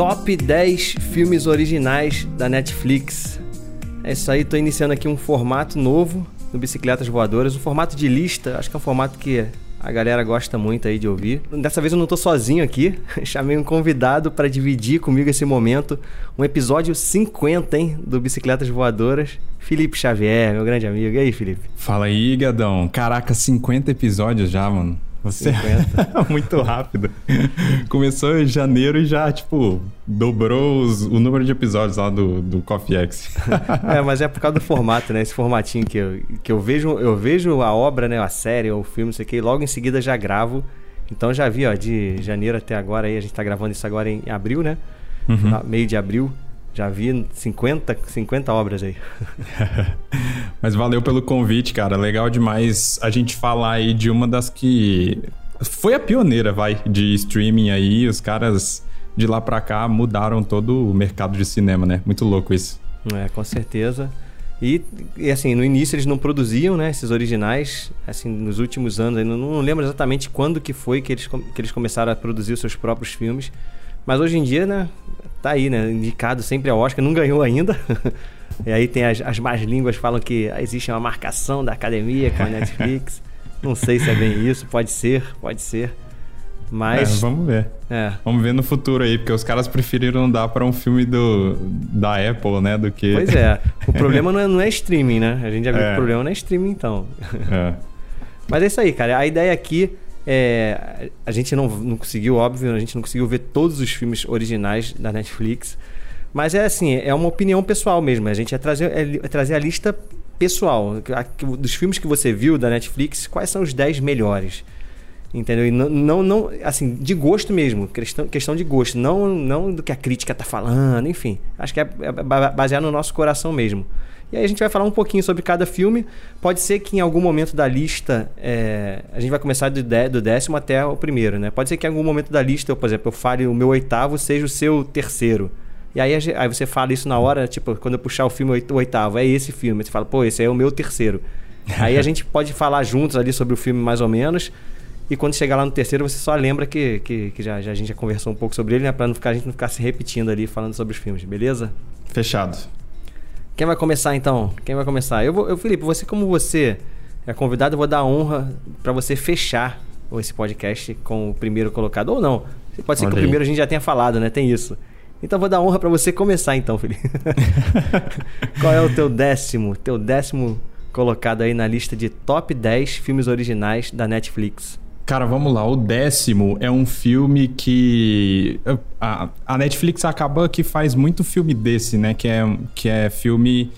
Top 10 filmes originais da Netflix. É isso aí, tô iniciando aqui um formato novo no Bicicletas Voadoras, um formato de lista, acho que é um formato que a galera gosta muito aí de ouvir. Dessa vez eu não tô sozinho aqui, chamei um convidado para dividir comigo esse momento, um episódio 50, hein, do Bicicletas Voadoras. Felipe Xavier, meu grande amigo. E aí, Felipe? Fala aí, Gadão. Caraca, 50 episódios já, mano. Você 50. muito rápido. Começou em janeiro e já, tipo, dobrou os, o número de episódios lá do, do Coffee X. é, mas é por causa do formato, né? Esse formatinho que eu, que eu vejo, eu vejo a obra, né? A série ou o filme, não sei o que, e logo em seguida já gravo. Então já vi, ó, de janeiro até agora aí, a gente tá gravando isso agora em abril, né? Uhum. Meio de abril. Já vi 50, 50 obras aí. Mas valeu pelo convite, cara. Legal demais a gente falar aí de uma das que foi a pioneira, vai, de streaming aí. Os caras de lá pra cá mudaram todo o mercado de cinema, né? Muito louco isso. É, com certeza. E, e, assim, no início eles não produziam, né, esses originais, assim, nos últimos anos, não, não lembro exatamente quando que foi que eles, que eles começaram a produzir os seus próprios filmes, mas hoje em dia, né, tá aí, né? Indicado sempre ao Oscar, não ganhou ainda. e aí tem as, as más línguas falam que existe uma marcação da academia com a Netflix. não sei se é bem isso, pode ser, pode ser. Mas. É, vamos ver. É. Vamos ver no futuro aí, porque os caras preferiram dar para um filme do, da Apple, né? Do que. Pois é. O problema não é, não é streaming, né? A gente já viu é. que o problema não é streaming, então. É. Mas é isso aí, cara. A ideia aqui é, a gente não, não conseguiu, óbvio, a gente não conseguiu ver todos os filmes originais da Netflix. Mas é assim, é uma opinião pessoal mesmo. A gente é trazer, é, é trazer a lista pessoal. A, dos filmes que você viu da Netflix, quais são os 10 melhores? Entendeu? E não, não, não, assim, de gosto mesmo, questão, questão de gosto, não, não do que a crítica tá falando, enfim. Acho que é, é baseado no nosso coração mesmo. E aí a gente vai falar um pouquinho sobre cada filme. Pode ser que em algum momento da lista, é, a gente vai começar do, do, décimo até o primeiro, né? Pode ser que em algum momento da lista, eu, por exemplo, eu fale o meu oitavo seja o seu terceiro. E aí, aí você fala isso na hora, tipo, quando eu puxar o filme o oitavo, é esse filme. Você fala, pô, esse é o meu terceiro. aí a gente pode falar juntos ali sobre o filme mais ou menos. E quando chegar lá no terceiro, você só lembra que, que, que já, já, a gente já conversou um pouco sobre ele, né? Pra não ficar, a gente não ficar se repetindo ali falando sobre os filmes, beleza? Fechado. Quem vai começar então? Quem vai começar? Eu, vou, eu Felipe, você como você é convidado, eu vou dar a honra para você fechar esse podcast com o primeiro colocado ou não. Pode ser Olha que aí. o primeiro a gente já tenha falado, né? Tem isso. Então vou dar a honra para você começar então, Felipe. Qual é o teu décimo, teu décimo colocado aí na lista de top 10 filmes originais da Netflix? Cara, vamos lá. O décimo é um filme que. A, a Netflix acaba que faz muito filme desse, né? Que é, que é filme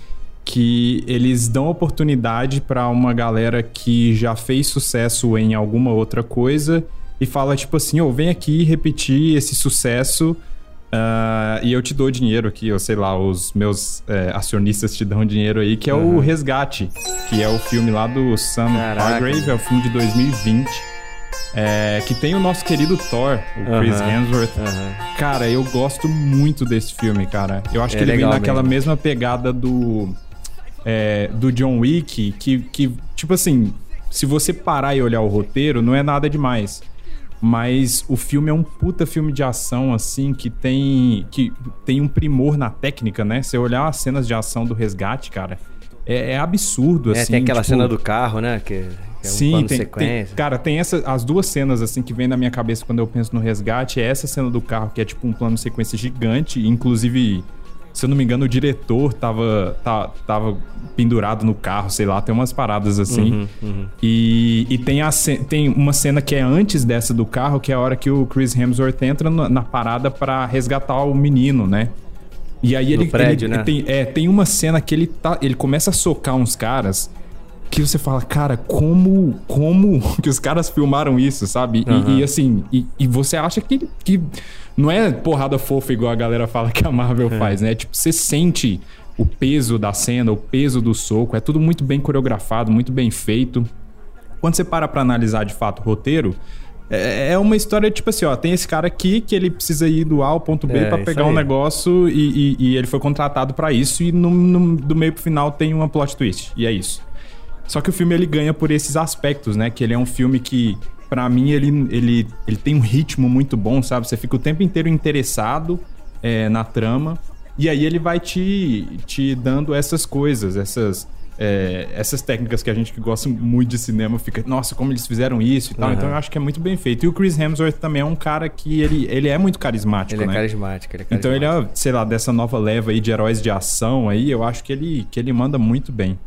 que eles dão oportunidade para uma galera que já fez sucesso em alguma outra coisa e fala tipo assim, ô, oh, vem aqui repetir esse sucesso uh, e eu te dou dinheiro aqui, ou sei lá, os meus é, acionistas te dão dinheiro aí, que é uhum. o Resgate, que é o filme lá do Sam Hargrave, é o filme de 2020. É, que tem o nosso querido Thor, o Chris Hemsworth. Cara, eu gosto muito desse filme, cara. Eu acho é que ele vem naquela mesmo. mesma pegada do. É, do John Wick, que, que, tipo assim, se você parar e olhar o roteiro, não é nada demais. Mas o filme é um puta filme de ação, assim, que tem, que tem um primor na técnica, né? Você olhar as cenas de ação do resgate, cara, é, é absurdo, é, assim. Tem aquela tipo... cena do carro, né? Que é um Sim, tem, tem, cara, tem essa, as duas cenas assim que vem na minha cabeça quando eu penso no resgate. É essa cena do carro que é tipo um plano sequência gigante, inclusive, se eu não me engano, o diretor tava, tá, tava pendurado no carro, sei lá, tem umas paradas assim. Uhum, uhum. E, e tem, a, tem uma cena que é antes dessa do carro, que é a hora que o Chris Hemsworth entra na, na parada para resgatar o menino, né? E aí ele, prédio, ele, né? tem, é, tem uma cena que ele tá, ele começa a socar uns caras que você fala, cara, como como que os caras filmaram isso, sabe? Uhum. E, e, assim, e, e, você acha que, que não é porrada fofa igual a galera fala que a Marvel é. faz, né? Tipo, você sente o peso da cena, o peso do soco, é tudo muito bem coreografado, muito bem feito. Quando você para pra analisar de fato o roteiro, é, é uma história tipo assim, ó, tem esse cara aqui que ele precisa ir do A ao ponto B é, para pegar um negócio e, e, e, ele foi contratado para isso e no, no, do meio pro final tem uma plot twist, e é isso. Só que o filme ele ganha por esses aspectos, né? Que ele é um filme que para mim, ele, ele, ele tem um ritmo muito bom, sabe? Você fica o tempo inteiro interessado é, na trama. E aí ele vai te, te dando essas coisas, essas, é, essas técnicas que a gente que gosta muito de cinema fica, nossa, como eles fizeram isso e tal. Uhum. Então eu acho que é muito bem feito. E o Chris Hemsworth também é um cara que ele, ele é muito carismático, ele é né? É carismático, ele é carismático. Então ele é, sei lá, dessa nova leva aí de heróis de ação aí, eu acho que ele, que ele manda muito bem.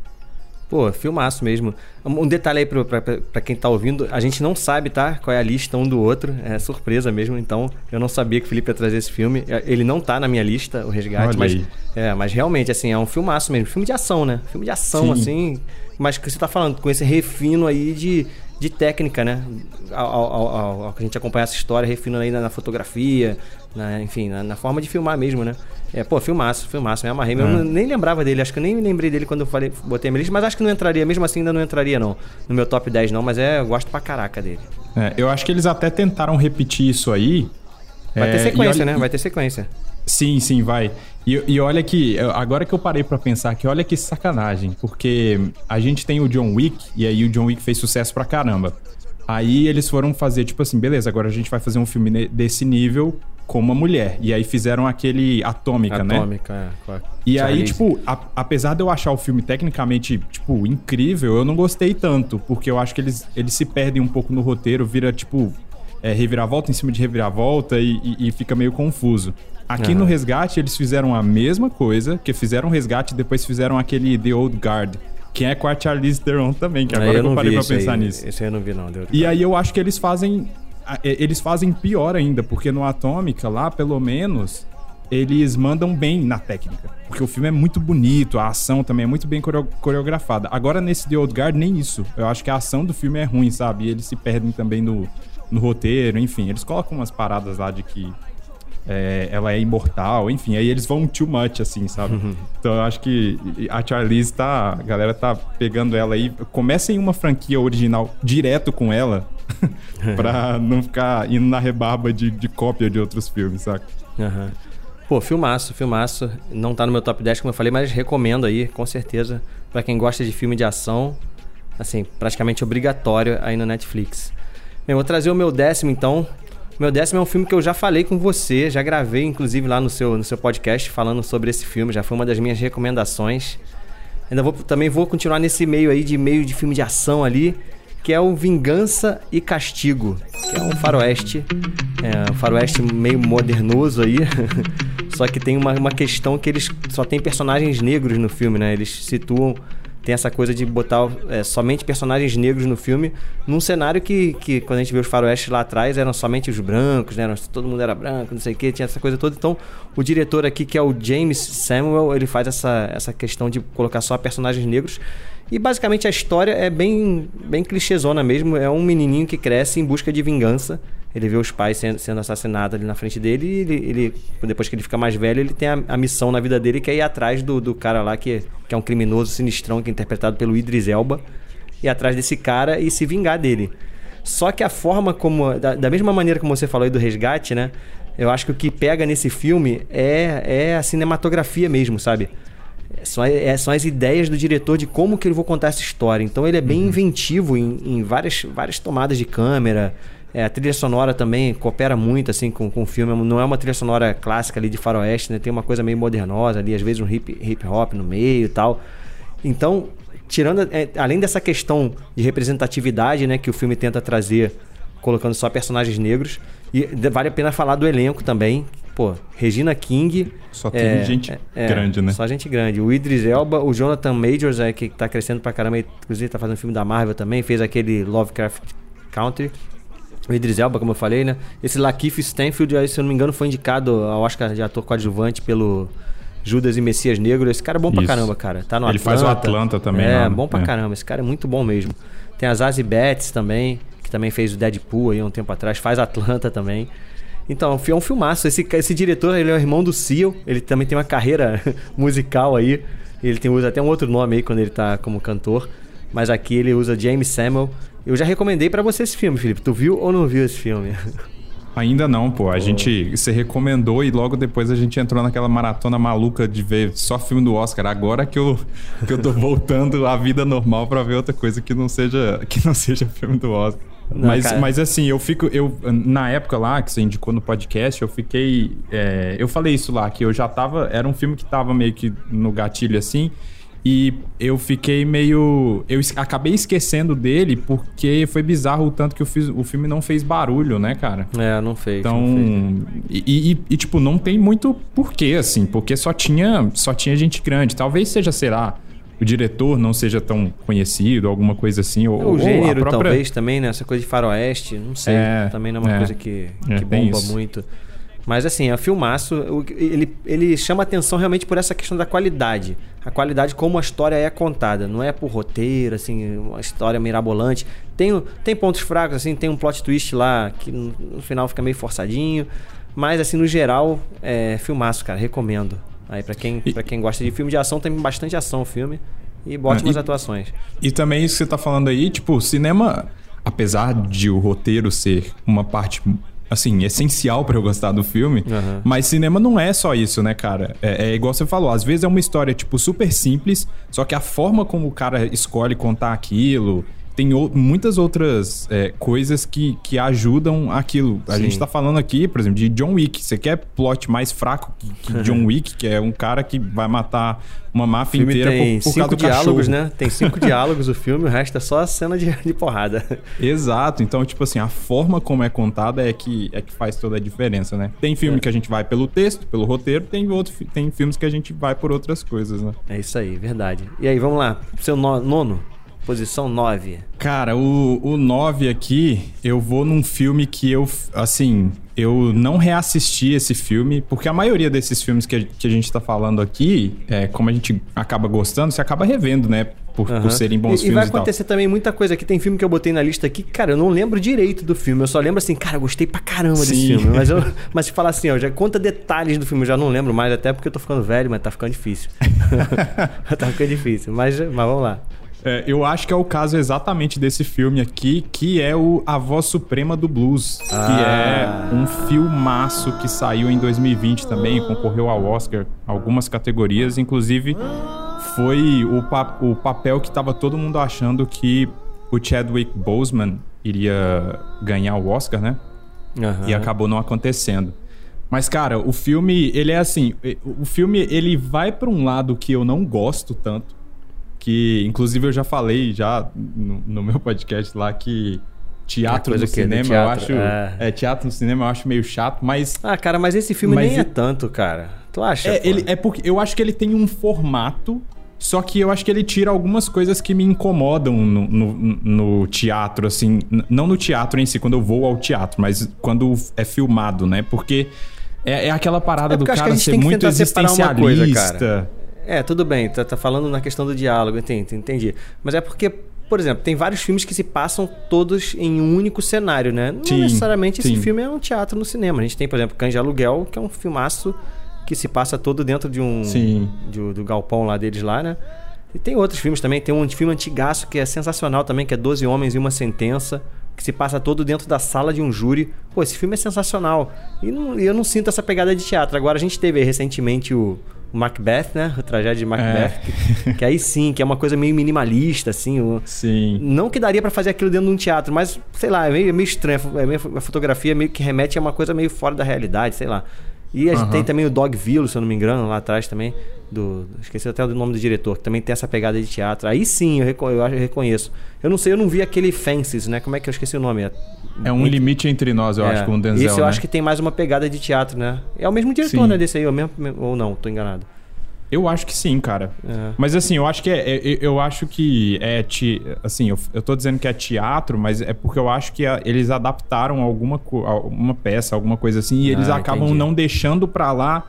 Pô, filmaço mesmo. Um detalhe aí pra, quem tá ouvindo, a gente não sabe, tá? Qual é a lista um do outro. É surpresa mesmo. Então, eu não sabia que o Felipe ia trazer esse filme. É, ele não tá na minha lista, o Resgate, Olha mas. Aí. É, mas realmente, assim, é um filmaço mesmo. Filme de ação, né? Filme de ação, Sim. assim. Mas que você tá falando, com esse refino aí de, de técnica, né? Ao, ao, ao, ao, que a gente acompanha essa história, refino aí na, na fotografia, na, enfim, na, na, forma de filmar mesmo, né? É, pô, filmaço, filmaço, me amarrei. É. Eu nem lembrava dele, acho que eu nem lembrei dele quando eu falei, botei a minha lista, mas acho que não entraria, mesmo assim ainda não entraria não, no meu top 10 não, mas é, eu gosto pra caraca dele. É, eu acho que eles até tentaram repetir isso aí. Vai é, ter sequência, olha, né? Vai ter sequência. Sim, sim, vai. E, e olha que, agora que eu parei para pensar que olha que sacanagem, porque a gente tem o John Wick, e aí o John Wick fez sucesso pra caramba. Aí eles foram fazer, tipo assim, beleza, agora a gente vai fazer um filme desse nível com uma mulher. E aí fizeram aquele Atômica, né? Atômica, é. E aí, tipo, a, apesar de eu achar o filme tecnicamente, tipo, incrível, eu não gostei tanto, porque eu acho que eles, eles se perdem um pouco no roteiro, vira, tipo, é, reviravolta em cima de reviravolta e, e, e fica meio confuso. Aqui uhum. no Resgate, eles fizeram a mesma coisa, que fizeram o Resgate e depois fizeram aquele The Old Guard. Que é com a Charlize Theron também, que agora eu, eu parei pra pensar aí, nisso. Esse aí eu não vi, não. E aí eu acho que eles fazem. Eles fazem pior ainda, porque no Atômica, lá, pelo menos, eles mandam bem na técnica. Porque o filme é muito bonito, a ação também é muito bem coreografada. Agora, nesse The Old Guard, nem isso. Eu acho que a ação do filme é ruim, sabe? E eles se perdem também no, no roteiro, enfim. Eles colocam umas paradas lá de que é, ela é imortal, enfim, aí eles vão too much, assim, sabe? Uhum. Então eu acho que a Charlize tá. A galera tá pegando ela aí. Comecem uma franquia original direto com ela. pra não ficar indo na rebarba de, de cópia de outros filmes, saca? Uhum. Pô, filmaço, filmaço. Não tá no meu top 10, como eu falei, mas recomendo aí, com certeza, para quem gosta de filme de ação. Assim, praticamente obrigatório aí no Netflix. Bem, vou trazer o meu décimo então, meu décimo é um filme que eu já falei com você, já gravei inclusive lá no seu, no seu podcast falando sobre esse filme, já foi uma das minhas recomendações. Ainda vou, também vou continuar nesse meio aí de meio de filme de ação ali, que é o Vingança e Castigo, que é um faroeste, é, um faroeste meio modernoso aí, só que tem uma, uma questão que eles só tem personagens negros no filme, né? Eles situam tem essa coisa de botar é, somente personagens negros no filme, num cenário que, que quando a gente vê os faroestes lá atrás, eram somente os brancos, né? todo mundo era branco, não sei o que, tinha essa coisa toda. Então, o diretor aqui, que é o James Samuel, ele faz essa, essa questão de colocar só personagens negros. E basicamente a história é bem, bem clichêzona mesmo. É um menininho que cresce em busca de vingança ele vê os pais sendo, sendo assassinados ali na frente dele e ele, ele, depois que ele fica mais velho, ele tem a, a, missão na vida dele que é ir atrás do, do cara lá que, que é um criminoso sinistrão, que é interpretado pelo Idris Elba, ir atrás desse cara e se vingar dele. Só que a forma como. Da, da mesma maneira como você falou aí do resgate, né? Eu acho que o que pega nesse filme é, é a cinematografia mesmo, sabe? São, é, são as ideias do diretor de como que ele vou contar essa história. Então ele é bem uhum. inventivo em, em várias, várias tomadas de câmera. É, a trilha sonora também coopera muito assim com, com o filme. Não é uma trilha sonora clássica ali de faroeste, né? Tem uma coisa meio modernosa ali, às vezes um hip, hip hop no meio e tal. Então, tirando é, além dessa questão de representatividade, né, que o filme tenta trazer, colocando só personagens negros, e vale a pena falar do elenco também. Pô, Regina King. Só tem é, gente é, é, grande, né? Só gente grande. O Idris Elba, o Jonathan Majors, é, que tá crescendo pra caramba, inclusive tá fazendo filme da Marvel também, fez aquele Lovecraft Country. O Idris Elba, como eu falei, né? Esse Lakeith Stanfield, se eu não me engano, foi indicado ao Oscar de ator coadjuvante pelo, Judas e Messias Negro. Esse cara é bom Isso. pra caramba, cara. Tá no Ele Atlanta. faz o Atlanta também. É, bom pra é. caramba. Esse cara é muito bom mesmo. Tem a Zazie Betts também, que também fez o Deadpool aí um tempo atrás. Faz Atlanta também. Então, é um filmaço. Esse, esse diretor, ele é o irmão do Seal. Ele também tem uma carreira musical aí. Ele tem, usa até um outro nome aí quando ele tá como cantor. Mas aqui ele usa James Samuel. Eu já recomendei para você esse filme, Felipe. Tu viu ou não viu esse filme? Ainda não, pô. A oh. gente. Você recomendou e logo depois a gente entrou naquela maratona maluca de ver só filme do Oscar. Agora que eu, que eu tô voltando à vida normal para ver outra coisa que não seja, que não seja filme do Oscar. Não, mas, mas assim, eu fico. Eu, na época lá que você indicou no podcast, eu fiquei. É, eu falei isso lá, que eu já tava. Era um filme que tava meio que no gatilho assim. E eu fiquei meio. Eu acabei esquecendo dele porque foi bizarro o tanto que eu fiz, o filme não fez barulho, né, cara? É, não fez. Então. Não fez. E, e, e, tipo, não tem muito porquê, assim, porque só tinha, só tinha gente grande. Talvez seja, sei lá, o diretor não seja tão conhecido, alguma coisa assim. Ou, é, o gênero, própria... talvez, também, né? Essa coisa de faroeste, não sei. É, também não é uma é, coisa que, é, que bomba muito. Mas assim, é um filmaço. Ele, ele chama atenção realmente por essa questão da qualidade. A qualidade como a história é contada. Não é por roteiro, assim, uma história mirabolante. Tem, tem pontos fracos, assim, tem um plot twist lá que no, final fica meio forçadinho. Mas assim, no geral, é filmaço, cara. Recomendo. Aí para quem, e... quem gosta de filme de ação, tem bastante ação o filme. E ótimas e, atuações. E também isso que você tá falando aí, tipo, cinema, apesar de o roteiro ser uma parte assim, essencial para eu gostar do filme. Uhum. Mas cinema não é só isso, né, cara? É, é, igual você falou, às vezes é uma história, tipo, super simples, só que a forma como o cara escolhe contar aquilo tem muitas outras é, coisas que, que ajudam aquilo. A Sim. gente tá falando aqui, por exemplo, de John Wick. Você quer plot mais fraco que, que John Wick, que é um cara que vai matar uma máfia inteira tem por, por cinco diálogos, cachorro. né? Tem cinco diálogos o filme, o resto é só a cena de, de porrada. Exato. Então, tipo assim, a forma como é contada é que, é que faz toda a diferença, né? Tem filme é. que a gente vai pelo texto, pelo roteiro, tem, outro, tem filmes que a gente vai por outras coisas, né? É isso aí, verdade. E aí, vamos lá. Seu nono? Posição 9. Cara, o, o 9 aqui, eu vou num filme que eu, assim, eu não reassisti esse filme, porque a maioria desses filmes que a, que a gente tá falando aqui, é, como a gente acaba gostando, você acaba revendo, né? Por, uhum. por serem bons e, filmes. E vai acontecer e também muita coisa aqui. Tem filme que eu botei na lista aqui, cara, eu não lembro direito do filme. Eu só lembro assim, cara, eu gostei pra caramba Sim. desse filme. Mas, eu, mas se falar assim, ó, já conta detalhes do filme, eu já não lembro mais, até porque eu tô ficando velho, mas tá ficando difícil. tá ficando difícil. Mas, mas vamos lá. É, eu acho que é o caso exatamente desse filme aqui, que é o A Voz Suprema do Blues, ah. que é um filmaço que saiu em 2020 também, concorreu ao Oscar algumas categorias, inclusive foi o, pa o papel que estava todo mundo achando que o Chadwick Boseman iria ganhar o Oscar, né? Uhum. E acabou não acontecendo. Mas, cara, o filme, ele é assim. O filme, ele vai para um lado que eu não gosto tanto que inclusive eu já falei já no, no meu podcast lá que teatro no cinema teatro, eu acho é. é. teatro no cinema eu acho meio chato mas ah cara mas esse filme mas nem é tanto cara tu acha é, ele é porque eu acho que ele tem um formato só que eu acho que ele tira algumas coisas que me incomodam no, no, no, teatro, assim. Não no teatro em si, quando eu vou ao teatro, mas quando é filmado, né? Porque é, é aquela parada é do cara ser muito existencialista. Coisa, é, tudo bem, tá, tá falando na questão do diálogo, entendi, entendi. Mas é porque, por exemplo, tem vários filmes que se passam todos em um único cenário, né? Não sim, necessariamente sim. esse filme é um teatro no cinema. A gente tem, por exemplo, Cães de Aluguel, que é um filmaço que se passa todo dentro de um. Sim. De, do galpão lá deles lá, né? E tem outros filmes também. Tem um filme antigaço que é sensacional também, que é Doze Homens e uma Sentença, que se passa todo dentro da sala de um júri. Pô, esse filme é sensacional. E não, eu não sinto essa pegada de teatro. Agora a gente teve recentemente o Macbeth, né? O tragédia de Macbeth. É. Que, que, aí sim, que é uma coisa meio minimalista, assim. O, sim. Não que daria para fazer aquilo dentro de um teatro, mas, sei lá, é meio, é meio estranho. É meio, a fotografia meio que remete a uma coisa meio fora da realidade, sei lá. E a gente tem também o Dogville, se eu não me engano, lá atrás também. Do, esqueci até o nome do diretor, que também tem essa pegada de teatro. Aí sim, eu, reco eu, eu reconheço. Eu não sei, eu não vi aquele Fences, né? Como é que eu esqueci o nome? É, é um limite entre nós, eu é, acho, com o Denzel. Esse eu né? acho que tem mais uma pegada de teatro, né? É o mesmo diretor, sim. né? Desse aí, ou, mesmo, ou não, tô enganado. Eu acho que sim, cara. É. Mas assim, eu acho que é, é, eu acho que é te, assim, eu, eu tô dizendo que é teatro, mas é porque eu acho que a, eles adaptaram alguma uma peça, alguma coisa assim, e eles ah, acabam entendi. não deixando para lá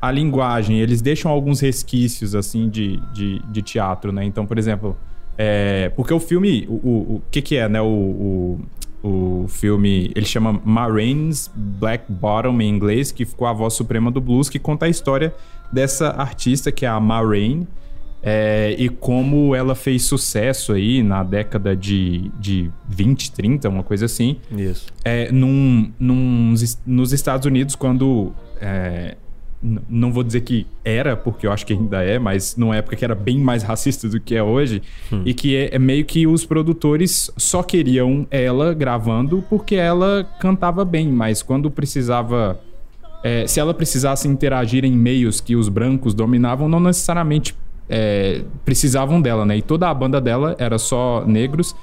a linguagem, eles deixam alguns resquícios, assim, de, de, de teatro, né? Então, por exemplo, é, porque o filme, o, o, o que que é, né? O, o, o filme, ele chama Marines Black Bottom em inglês, que ficou a voz suprema do blues, que conta a história dessa artista que é a Ma Rain, é, e como ela fez sucesso aí na década de, de 20, 30, uma coisa assim. Isso. É, num, num, nos Estados Unidos, quando é, não vou dizer que era, porque eu acho que ainda é, mas numa época que era bem mais racista do que é hoje, hum. e que é, é, meio que os produtores só queriam ela gravando porque ela cantava bem, mas quando precisava. É, se ela precisasse interagir em meios que os brancos dominavam, não necessariamente é, precisavam dela, né? E toda a banda dela era só negros.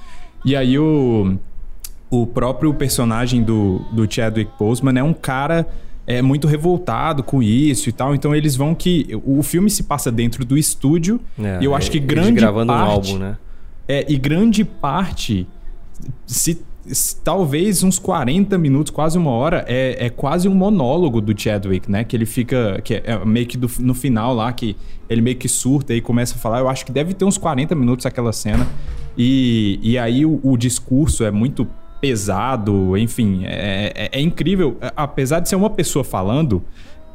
E aí o, o próprio personagem do, do Chadwick Boseman é um cara é muito revoltado com isso e tal. Então eles vão que. O filme se passa dentro do estúdio. É, e eu acho que grande gravando parte. Um álbum, né? É, e grande parte. Se, se, talvez uns 40 minutos, quase uma hora, é, é quase um monólogo do Chadwick, né? Que ele fica. Que é, é meio que do, no final lá, que ele meio que surta e começa a falar. Eu acho que deve ter uns 40 minutos aquela cena. E, e aí o, o discurso é muito pesado, enfim, é, é, é, incrível. Apesar de ser uma pessoa falando,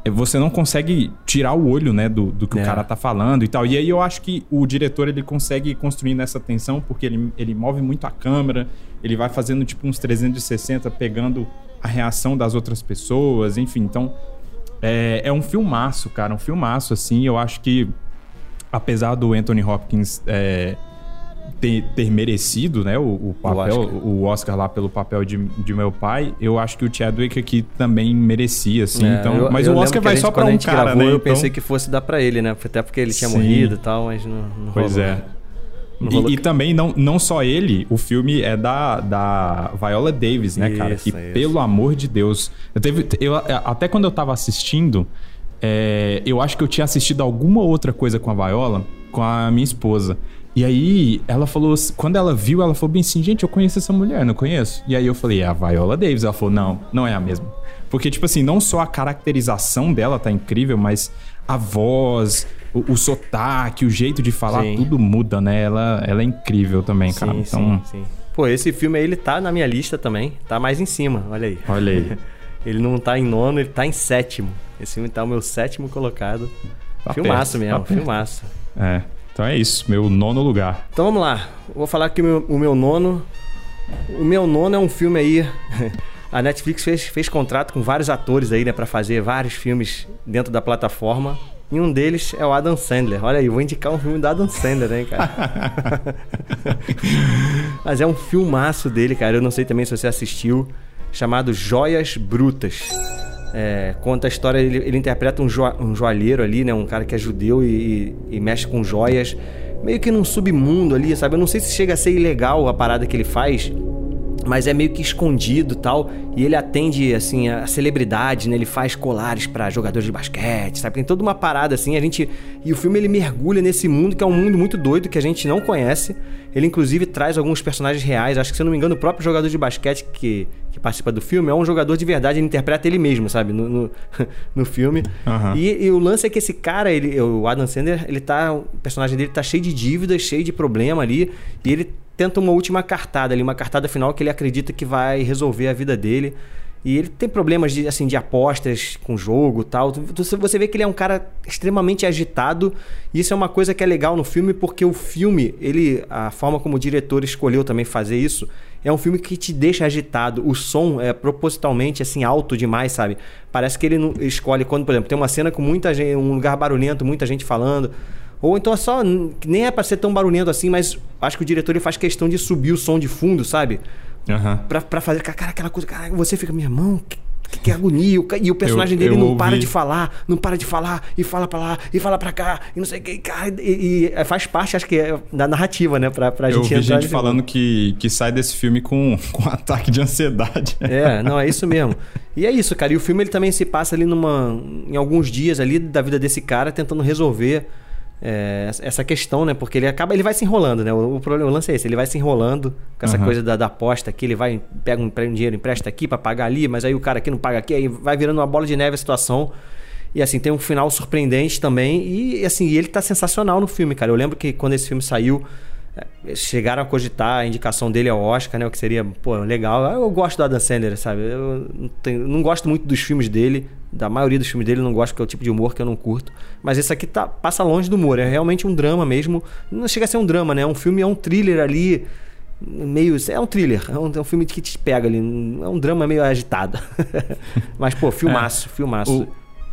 você não consegue tirar o olho, né, do, do que é. o cara tá falando e tal. E aí eu acho que o diretor ele consegue construir nessa tensão porque ele, ele move muito a câmera, ele vai fazendo tipo uns 360, pegando a reação das outras pessoas, enfim. Então é, é um filmaço, cara, um filmaço assim. Eu acho que apesar do Anthony Hopkins é, ter, ter merecido né, o, o papel, o Oscar. o Oscar. lá pelo papel de, de meu pai, eu acho que o Chadwick aqui também merecia, assim. É, então, eu, mas eu o Oscar vai gente, só pra um cara, gravou, né? Eu então... pensei que fosse dar para ele, né? Até porque ele tinha Sim. morrido e tal, mas não, não Pois rolou. é. E, e, também, não, não só ele, o filme é da, da Viola Davis, né, cara? Isso, e isso. pelo amor de Deus. Eu teve, eu, até quando eu tava assistindo, é, eu acho que eu tinha assistido alguma outra coisa com a Viola, com a minha esposa. E aí, ela falou, quando ela viu, ela falou bem assim: gente, eu conheço essa mulher, não conheço? E aí eu falei: é a Viola Davis. Ela falou: não, não é a mesma. Porque, tipo assim, não só a caracterização dela tá incrível, mas a voz, o, o sotaque, o jeito de falar, sim. tudo muda, né? Ela, ela é incrível também, cara. Sim, então... sim, sim. Pô, esse filme aí, ele tá na minha lista também. Tá mais em cima, olha aí. Olha aí. ele não tá em nono, ele tá em sétimo. Esse filme tá o meu sétimo colocado. Tá filmaço perto, mesmo, tá filmaço. É. Então é isso, meu nono lugar. Então vamos lá. Vou falar que o meu, o meu nono. O meu nono é um filme aí. A Netflix fez, fez contrato com vários atores aí, né, para fazer vários filmes dentro da plataforma. E um deles é o Adam Sandler. Olha aí, vou indicar um filme do Adam Sandler, hein, cara. Mas é um filmaço dele, cara. Eu não sei também se você assistiu. Chamado Joias Brutas. É, conta a história, ele, ele interpreta um, jo, um joalheiro ali, né? Um cara que é judeu e, e, e, mexe com joias, meio que num submundo ali, sabe? Eu não sei se chega a ser ilegal a parada que ele faz, mas é meio que escondido tal. E ele atende, assim, a celebridade, né? Ele faz colares para jogadores de basquete, sabe? Tem toda uma parada assim. A gente. E o filme ele mergulha nesse mundo que é um mundo muito doido que a gente não conhece. Ele, inclusive, traz alguns personagens reais. Acho que, se eu não me engano, o próprio jogador de basquete que, que participa do filme é um jogador de verdade. Ele interpreta ele mesmo, sabe? No, no, no filme. Uhum. E, e, o lance é que esse cara, ele, o Adam Sandler, ele tá. O personagem dele tá cheio de dívidas, cheio de problema ali. E ele tenta uma última cartada ali, uma cartada final que ele acredita que vai resolver a vida dele. E ele tem problemas de, assim, de apostas com jogo tal. Você vê que ele é um cara extremamente agitado. E isso é uma coisa que é legal no filme, porque o filme, ele, a forma como o diretor escolheu também fazer isso, é um filme que te deixa agitado. O som é propositalmente assim alto demais, sabe? Parece que ele escolhe quando, por exemplo, tem uma cena com muita gente, um lugar barulhento, muita gente falando. Ou então é só. Nem é pra ser tão barulhento assim, mas acho que o diretor ele faz questão de subir o som de fundo, sabe? Uhum. Pra, pra fazer. Cara, aquela coisa. Cara, você fica, meu irmão, que, que agonia. E o personagem eu, dele eu não ouvi... para de falar, não para de falar, e fala pra lá, e fala pra cá, e não sei o que, cara. E, e, é, faz parte, acho que, é, da narrativa, né? Pra, pra eu gente ouvi gente falando que, que sai desse filme com, com um ataque de ansiedade. É, não, é isso mesmo. E é isso, cara. E o filme ele também se passa ali numa. em alguns dias ali da vida desse cara, tentando resolver é, essa questão, né? Porque ele acaba, ele vai se enrolando, né? O, o problema, o lance é esse, ele vai se enrolando com essa uhum. coisa da, da, aposta aqui, ele vai, pega um, um dinheiro, empresta aqui para pagar ali, mas aí o cara aqui não paga aqui, aí vai virando uma bola de neve a situação. E assim, tem um final surpreendente também. E assim, ele tá sensacional no filme, cara. Eu lembro que quando esse filme saiu, chegaram a cogitar a indicação dele ao Oscar, né? O que seria, pô, legal. Eu gosto do Adam Sandler, sabe? Eu não, tenho, não gosto muito dos filmes dele. Da maioria dos filmes dele, não gosto, porque é o tipo de humor que eu não curto. Mas esse aqui tá, passa longe do humor. É realmente um drama mesmo. Não chega a ser um drama, né? Um filme é um thriller ali meio. É um thriller, é um, é um, filme que te pega ali. É um drama meio agitado. mas, pô, filmaço, é, filmaço. O,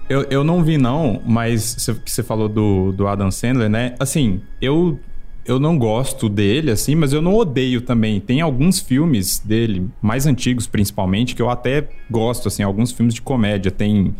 eu, eu não vi, não, mas você falou do, do Adam Sandler, né? Assim, eu. Eu não gosto dele, assim, mas eu não odeio também. Tem alguns filmes dele, mais antigos principalmente, que eu até gosto, assim, alguns filmes de comédia. Tem.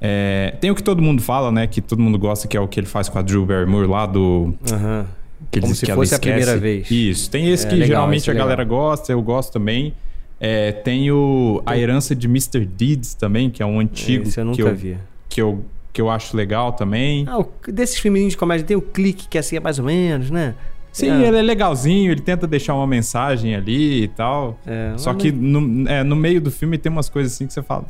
É, tem o que todo mundo fala, né? Que todo mundo gosta, que é o que ele faz com a Drew Barrymore lá do. Uhum. Que Como se fosse a primeira vez. Isso. Tem esse é, que legal, geralmente esse a galera gosta, eu gosto também. É, tem o A Herança de Mr. Deeds também, que é um antigo. Esse eu nunca que eu, vi. Que eu, que eu acho legal também. Ah, o, desses filminhos de comédia tem o clique, que é assim é mais ou menos, né? Sim, é. ele é legalzinho, ele tenta deixar uma mensagem ali e tal. É, Só que no, é, no meio do filme tem umas coisas assim que você fala.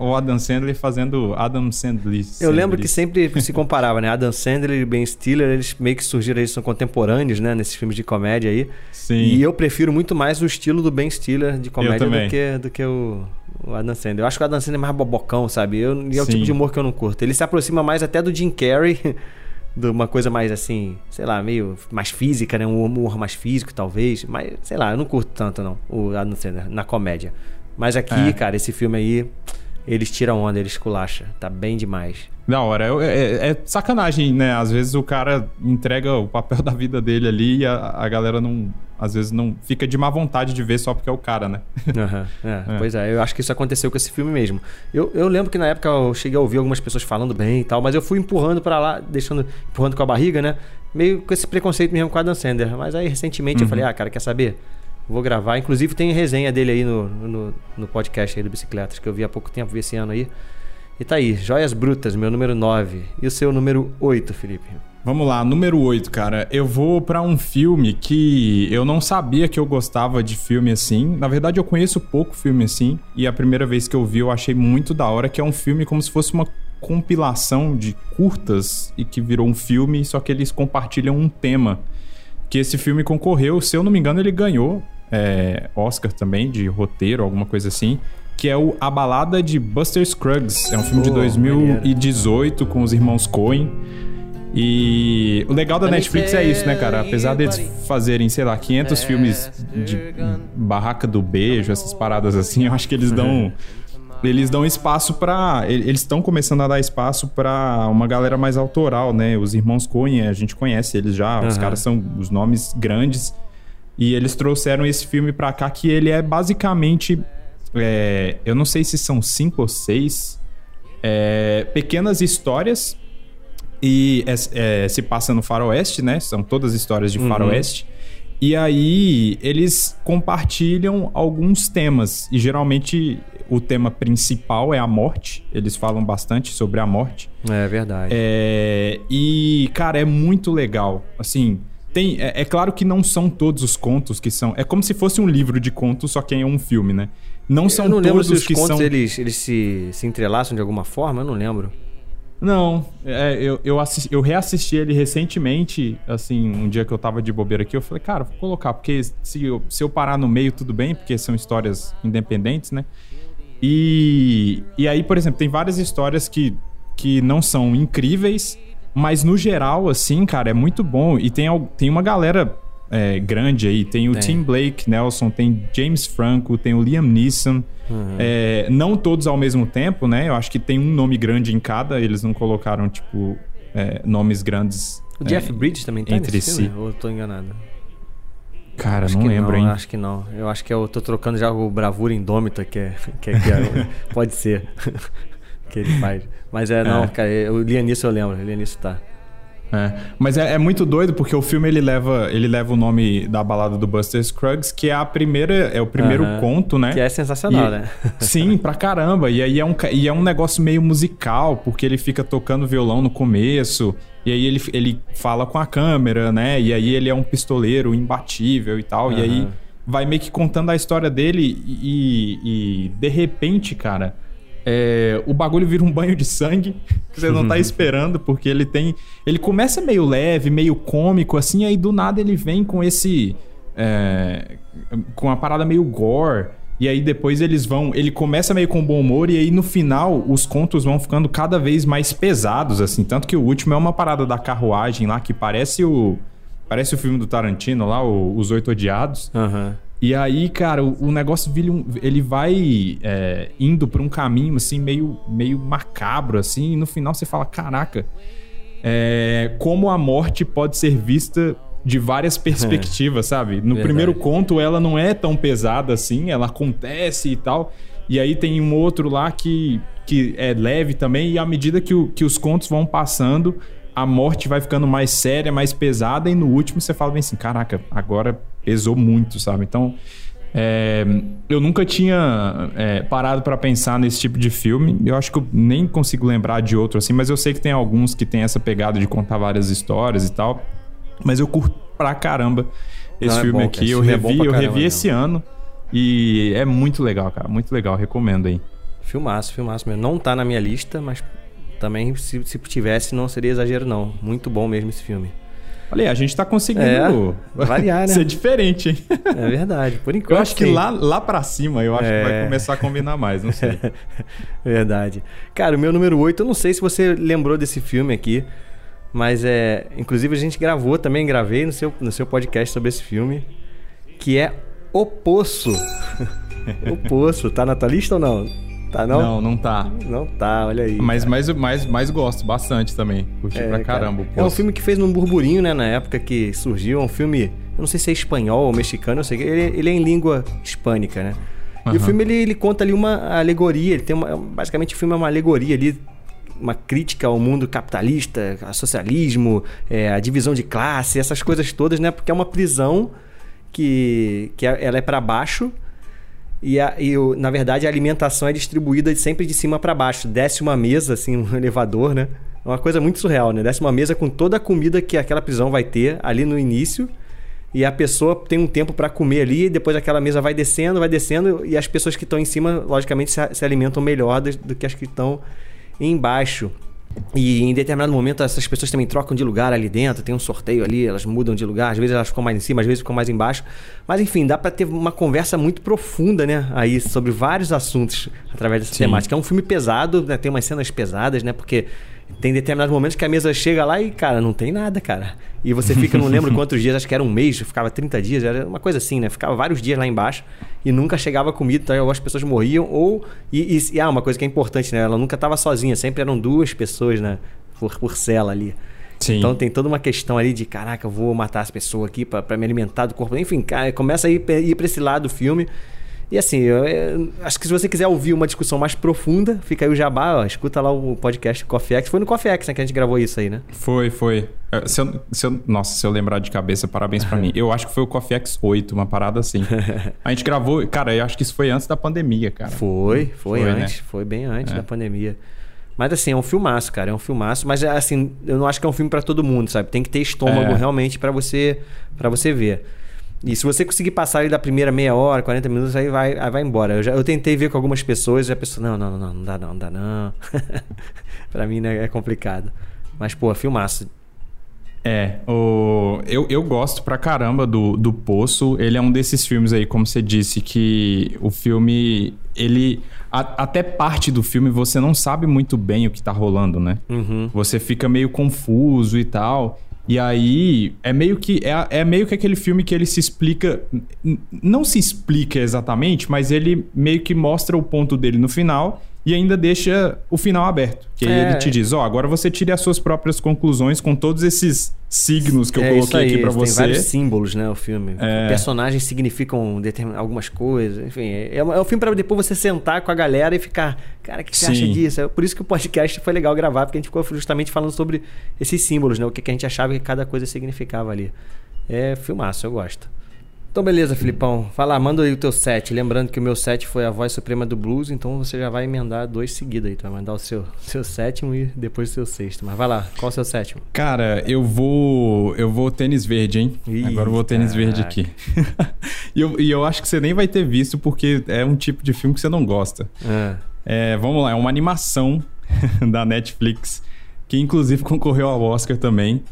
O Adam Sandler fazendo Adam Sandler. Eu lembro que sempre se comparava, né? Adam Sandler e Ben Stiller, eles meio que surgiram, eles são contemporâneos, né? Nesses filmes de comédia aí. Sim. E eu prefiro muito mais o estilo do Ben Stiller de comédia do que, do que o, o Adam Sandler. Eu acho que o Adam Sandler é mais bobocão, sabe? Eu, e é o Sim. tipo de humor que eu não curto. Ele se aproxima mais até do Jim Carrey. de uma coisa mais assim, sei lá, meio mais física, né? Um humor mais físico, talvez. Mas, sei lá, eu não curto tanto, não, o Adam Sandler na comédia. Mas aqui, é. cara, esse filme aí, eles tiram onda, eles culacham. Tá bem demais. Da hora. É, é, é, sacanagem, né? Às vezes o cara entrega o papel da vida dele ali e a, a galera não. Às vezes não fica de má vontade de ver só porque é o cara, né? Uhum, é, pois é, eu acho que isso aconteceu com esse filme mesmo. Eu, eu lembro que na época eu cheguei a ouvir algumas pessoas falando bem e tal, mas eu fui empurrando para lá, deixando, empurrando com a barriga, né? Meio com esse preconceito mesmo com a Dan Sander. Mas aí recentemente uhum. eu falei, ah, cara, quer saber? Vou gravar. Inclusive tem resenha dele aí no, no, no podcast aí do Bicicletas, que eu vi há pouco tempo, vi esse ano aí. E tá aí, Joias Brutas, meu número 9. E o seu número 8, Felipe? Vamos lá, número 8, cara. Eu vou para um filme que eu não sabia que eu gostava de filme assim. Na verdade, eu conheço pouco filme assim. E a primeira vez que eu vi, eu achei muito da hora, que é um filme como se fosse uma compilação de curtas e que virou um filme, só que eles compartilham um tema. Que esse filme concorreu, se eu não me engano, ele ganhou é, Oscar também, de roteiro, alguma coisa assim que é o A Balada de Buster Scruggs. É um filme oh, de 2018 maneiro. com os irmãos Coen. E o legal da Netflix é isso, né, cara? Apesar deles fazerem, sei lá, 500 filmes de Barraca do Beijo, essas paradas assim, eu acho que eles dão eles dão espaço para eles estão começando a dar espaço para uma galera mais autoral, né? Os irmãos Coen, a gente conhece eles já, uhum. os caras são os nomes grandes. E eles trouxeram esse filme para cá que ele é basicamente é, eu não sei se são cinco ou seis é, pequenas histórias e é, é se passa no faroeste, né? São todas histórias de uhum. faroeste. E aí eles compartilham alguns temas e geralmente o tema principal é a morte. Eles falam bastante sobre a morte. É verdade. É, e cara, é muito legal. Assim, tem é, é, claro que não são todos os contos que são. É como se fosse um livro de contos, só que é um filme, né? Não são não todos os que contos são. Eles, eles se, se entrelaçam de alguma forma, eu não lembro. Não, é, eu, eu, assisti, eu reassisti ele recentemente, assim, um dia que eu tava de bobeira aqui, eu falei, cara, vou colocar, porque se eu, se eu parar no meio, tudo bem, porque são histórias independentes, né? E, e aí, por exemplo, tem várias histórias que, que não são incríveis, mas no geral, assim, cara, é muito bom. E tem, tem uma galera é, grande aí. Tem o tem. Tim Blake Nelson, tem James Franco, tem o Liam Neeson. Uhum. É, não todos ao mesmo tempo, né? Eu acho que tem um nome grande em cada. Eles não colocaram, tipo, é, nomes grandes. O Jeff é, Bridges também tá entre si. Filme, ou eu tô enganado? Cara, acho não lembro, não, hein? Acho que não. Eu acho que eu tô trocando já o Bravura Indômita, que é. Que é, que é pode ser. que ele faz. Mas é, não, é. cara, Neeson eu lembro. O Liam Neeson tá. É. Mas é, é, muito doido porque o filme ele leva, ele leva o nome da balada do Buster Scruggs, que é a primeira, é o primeiro uhum. conto, né? Que é sensacional, e, né? sim, pra caramba. E aí é um, e é um negócio meio musical, porque ele fica tocando violão no começo, e aí ele, ele fala com a câmera, né? E aí ele é um pistoleiro imbatível e tal. Uhum. E aí vai meio que contando a história dele e, e de repente, cara é, o bagulho vira um banho de sangue que você não tá esperando, porque ele tem. Ele começa meio leve, meio cômico, assim, aí do nada ele vem com esse. É, com uma parada meio gore. E aí depois eles vão. Ele começa meio com bom humor, e aí no final os contos vão ficando cada vez mais pesados, assim. Tanto que o último é uma parada da carruagem lá que parece o. Parece o filme do Tarantino lá, o, Os Oito Odiados. Uhum. E aí, cara, o, o negócio ele vai é, indo por um caminho assim meio, meio macabro assim, e no final você fala, caraca, é, como a morte pode ser vista de várias perspectivas, é. sabe? No Verdade. primeiro conto ela não é tão pesada assim, ela acontece e tal. E aí tem um outro lá que, que é leve também, e à medida que, o, que os contos vão passando, a morte vai ficando mais séria, mais pesada, e no último você fala bem assim: caraca, agora pesou muito, sabe? Então. É, eu nunca tinha é, parado para pensar nesse tipo de filme. Eu acho que eu nem consigo lembrar de outro assim, mas eu sei que tem alguns que tem essa pegada de contar várias histórias e tal. Mas eu curto pra caramba esse Não, é filme é bom, aqui. Eu revi, eu revi esse ano e é muito legal, cara. Muito legal, recomendo aí. Filmaço, filmaço mesmo. Não tá na minha lista, mas também se, se tivesse não seria exagero não. Muito bom mesmo esse filme. Olha a gente tá conseguindo é, variar, né? ser diferente, hein? É verdade, por enquanto. Eu acho que lá, lá pra cima eu acho é... que vai começar a combinar mais, não sei. verdade. Cara, o meu número 8, eu não sei se você lembrou desse filme aqui. Mas é. Inclusive a gente gravou também, gravei no seu, no seu podcast sobre esse filme. Que é O Poço. o Poço, tá na tua lista ou não? Tá não? Não, não tá. Não tá, olha aí. Mas mais, mais, mais gosto bastante também. Curti é, pra caramba. Cara. É um filme que fez um burburinho, né, na época que surgiu. É um filme, eu não sei se é espanhol ou mexicano, eu sei que ele, ele é em língua hispânica, né? Uhum. E o filme ele, ele conta ali uma alegoria, ele tem uma, basicamente o filme é uma alegoria ali uma crítica ao mundo capitalista, ao socialismo, é, a divisão de classe, essas coisas todas, né? Porque é uma prisão que, que é, ela é para baixo e, a, e o, na verdade a alimentação é distribuída sempre de cima para baixo. Desce uma mesa, assim, um elevador, né? É uma coisa muito surreal, né? Desce uma mesa com toda a comida que aquela prisão vai ter ali no início e a pessoa tem um tempo para comer ali, e depois aquela mesa vai descendo, vai descendo, e as pessoas que estão em cima, logicamente, se, se alimentam melhor do, do, que as que estão embaixo. E em determinado momento essas pessoas também trocam de lugar ali dentro, tem um sorteio ali, elas mudam de lugar, às vezes elas ficam mais em cima, às vezes ficam mais embaixo. Mas enfim, dá para ter uma conversa muito profunda, né, aí sobre vários assuntos através dessa Sim. temática. É um filme pesado, né, tem umas cenas pesadas, né, porque tem determinados momentos que a mesa chega lá e, cara, não tem nada, cara. E você fica, não lembro quantos dias, acho que era um mês, ficava 30 dias, era uma coisa assim, né? Ficava vários dias lá embaixo e nunca chegava comida, então as pessoas morriam. Ou. E, e, e ah, uma coisa que é importante, né? Ela nunca estava sozinha, sempre eram duas pessoas, né? Por, por cela ali. Sim. Então tem toda uma questão ali de, caraca, eu vou matar as pessoas aqui para me alimentar do corpo. Enfim, cara, começa a ir, ir para esse lado do filme. E assim, eu, eu, acho que se você quiser ouvir uma discussão mais profunda, fica aí o jabá, ó, escuta lá o podcast Coffee X. Foi no Coffee X né, que a gente gravou isso aí, né? Foi, foi. É, se eu, se eu, nossa, se eu lembrar de cabeça, parabéns para mim. Eu acho que foi o Coffee X 8, uma parada assim. a gente gravou, cara, eu acho que isso foi antes da pandemia, cara. Foi, foi, foi né? antes, né? foi bem antes é. da pandemia. Mas assim, é um filmaço, cara, é um filmaço, mas assim, eu não acho que é um filme para todo mundo, sabe? Tem que ter estômago é. realmente para você para você ver. E se você conseguir passar ali da primeira meia hora, 40 minutos, aí vai, aí vai embora. Eu, já, eu tentei ver com algumas pessoas e a pessoa, não, não, não, não dá não, não dá não. pra mim né, é complicado. Mas, pô, filmaço. É, o... eu, eu gosto pra caramba do, do Poço. Ele é um desses filmes aí, como você disse, que o filme, ele... A, até parte do filme você não sabe muito bem o que tá rolando, né? Uhum. Você fica meio confuso e tal. E aí é meio que é, é meio que aquele filme que ele se explica, não se explica exatamente, mas ele meio que mostra o ponto dele no final e ainda deixa o final aberto. Que aí é. ele te diz, ó, oh, agora você tire as suas próprias conclusões com todos esses signos que eu é coloquei aí, aqui para você. Tem vários símbolos, né, o filme. É. Personagens significam algumas coisas, enfim. É, é um filme para depois você sentar com a galera e ficar, cara, o que você Sim. acha disso? É por isso que o podcast foi legal gravar, porque a gente ficou justamente falando sobre esses símbolos, né, o que a gente achava que cada coisa significava ali. É filmaço, eu gosto. Então, beleza, Filipão. Fala, manda aí o teu set. Lembrando que o meu set foi a voz suprema do blues, então você já vai emendar dois seguidos aí. Tu vai mandar o seu, seu sétimo e depois o seu sexto. Mas vai lá, qual o seu sétimo? Cara, eu vou. Eu vou tênis verde, hein? Ih, Agora eu vou tênis caraca. verde aqui. e, eu, e eu acho que você nem vai ter visto, porque é um tipo de filme que você não gosta. É. É, vamos lá, é uma animação da Netflix, que inclusive concorreu ao Oscar também.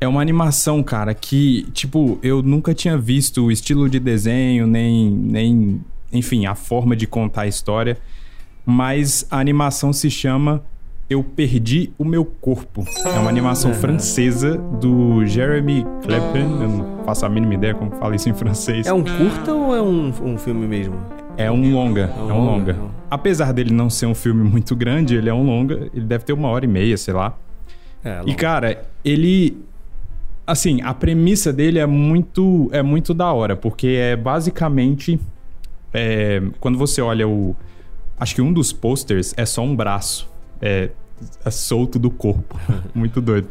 É uma animação, cara, que, tipo, eu nunca tinha visto o estilo de desenho, nem, nem enfim, a forma de contar a história. Mas a animação se chama Eu Perdi o Meu Corpo. É uma animação francesa do Jeremy Kleppen. Eu não faço a mínima ideia como fala isso em francês. É um curta ou é um, um filme mesmo? É um longa, é um, é um longa. longa. Apesar dele não ser um filme muito grande, ele é um longa. Ele deve ter uma hora e meia, sei lá. É, e cara, ele assim, a premissa dele é muito é muito da hora, porque é basicamente é, quando você olha o acho que um dos posters é só um braço, é, é solto do corpo, muito doido.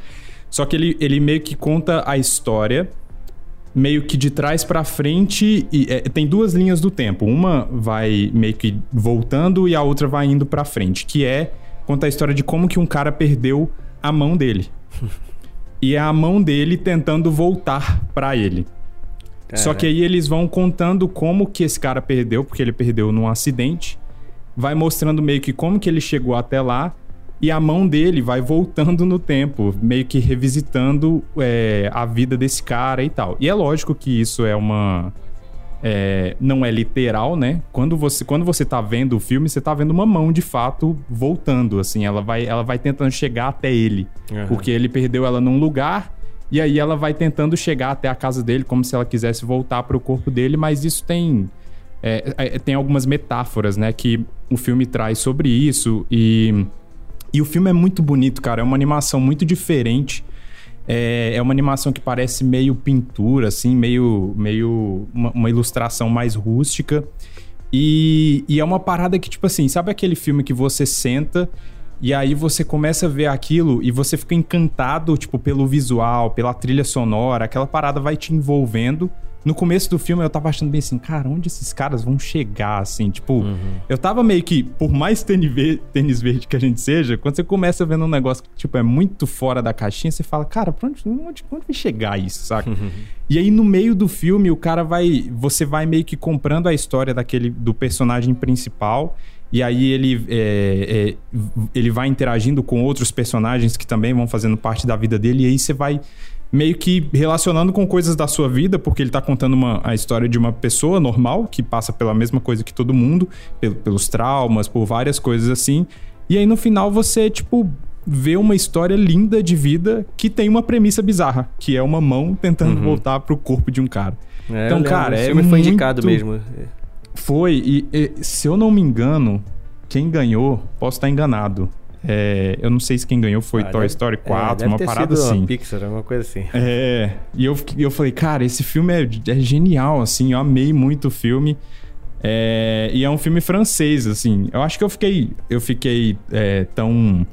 Só que ele, ele meio que conta a história meio que de trás para frente e é, tem duas linhas do tempo. Uma vai meio que voltando e a outra vai indo para frente, que é conta a história de como que um cara perdeu a mão dele. e é a mão dele tentando voltar para ele. Cara. Só que aí eles vão contando como que esse cara perdeu, porque ele perdeu num acidente. Vai mostrando meio que como que ele chegou até lá e a mão dele vai voltando no tempo, meio que revisitando é, a vida desse cara e tal. E é lógico que isso é uma. É, não é literal, né? Quando você, quando você tá vendo o filme, você tá vendo uma mão de fato voltando, assim. Ela vai, ela vai tentando chegar até ele. Uhum. Porque ele perdeu ela num lugar e aí ela vai tentando chegar até a casa dele, como se ela quisesse voltar para o corpo dele, mas isso tem. É, é, tem algumas metáforas, né? Que o filme traz sobre isso. E e o filme é muito bonito, cara. É uma animação muito diferente. É, é uma animação que parece meio pintura, assim, meio, meio uma, uma ilustração mais rústica. E, e, é uma parada que, tipo assim, sabe aquele filme que você senta e aí você começa a ver aquilo e você fica encantado, tipo, pelo visual, pela trilha sonora, aquela parada vai te envolvendo no começo do filme eu tava achando bem assim, cara, onde esses caras vão chegar, assim? Tipo, uhum. eu tava meio que, por mais tênis verde, que a gente seja, quando você começa vendo um negócio que, tipo, é muito fora da caixinha, você fala, cara, pra onde, onde, onde vai chegar isso, saca? Uhum. E aí, no meio do filme, o cara vai. Você vai meio que comprando a história daquele do personagem principal. E aí ele, é, é, ele vai interagindo com outros personagens que também vão fazendo parte da vida dele. E aí você vai meio que relacionando com coisas da sua vida, porque ele tá contando uma, a história de uma pessoa normal que passa pela mesma coisa que todo mundo, pelos traumas, por várias coisas assim. E aí no final você, tipo, vê uma história linda de vida que tem uma premissa bizarra, que é uma mão tentando uhum. voltar pro corpo de um cara. É, então, cara, é muito... foi indicado mesmo. Foi, e, e se eu não me engano, quem ganhou, posso estar enganado. É, eu não sei se quem ganhou foi ah, Toy deve, Story 4, é, uma parada assim. Pixar, alguma coisa assim. É, e eu, eu falei, cara, esse filme é, é genial, assim, eu amei muito o filme. É, e é um filme francês, assim. Eu acho que eu fiquei, eu fiquei é, tão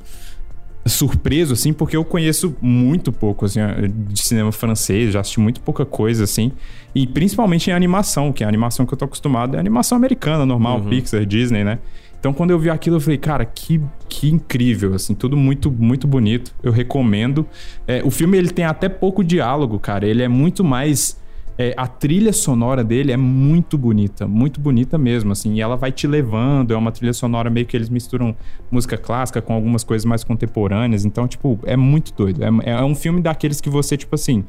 surpreso, assim, porque eu conheço muito pouco, assim, de cinema francês, já assisti muito pouca coisa, assim. E principalmente em animação, que é a animação que eu tô acostumado é animação americana, normal, uhum. Pixar, Disney, né? Então, quando eu vi aquilo, eu falei, cara, que, que incrível, assim, tudo muito, muito bonito. Eu recomendo. É, o filme, ele tem até pouco diálogo, cara. Ele é muito mais... É, a trilha sonora dele é muito bonita, muito bonita mesmo, assim, e ela vai te levando, é uma trilha sonora meio que eles misturam música clássica com algumas coisas mais contemporâneas, então, tipo, é muito doido. É, é um filme daqueles que você, tipo assim,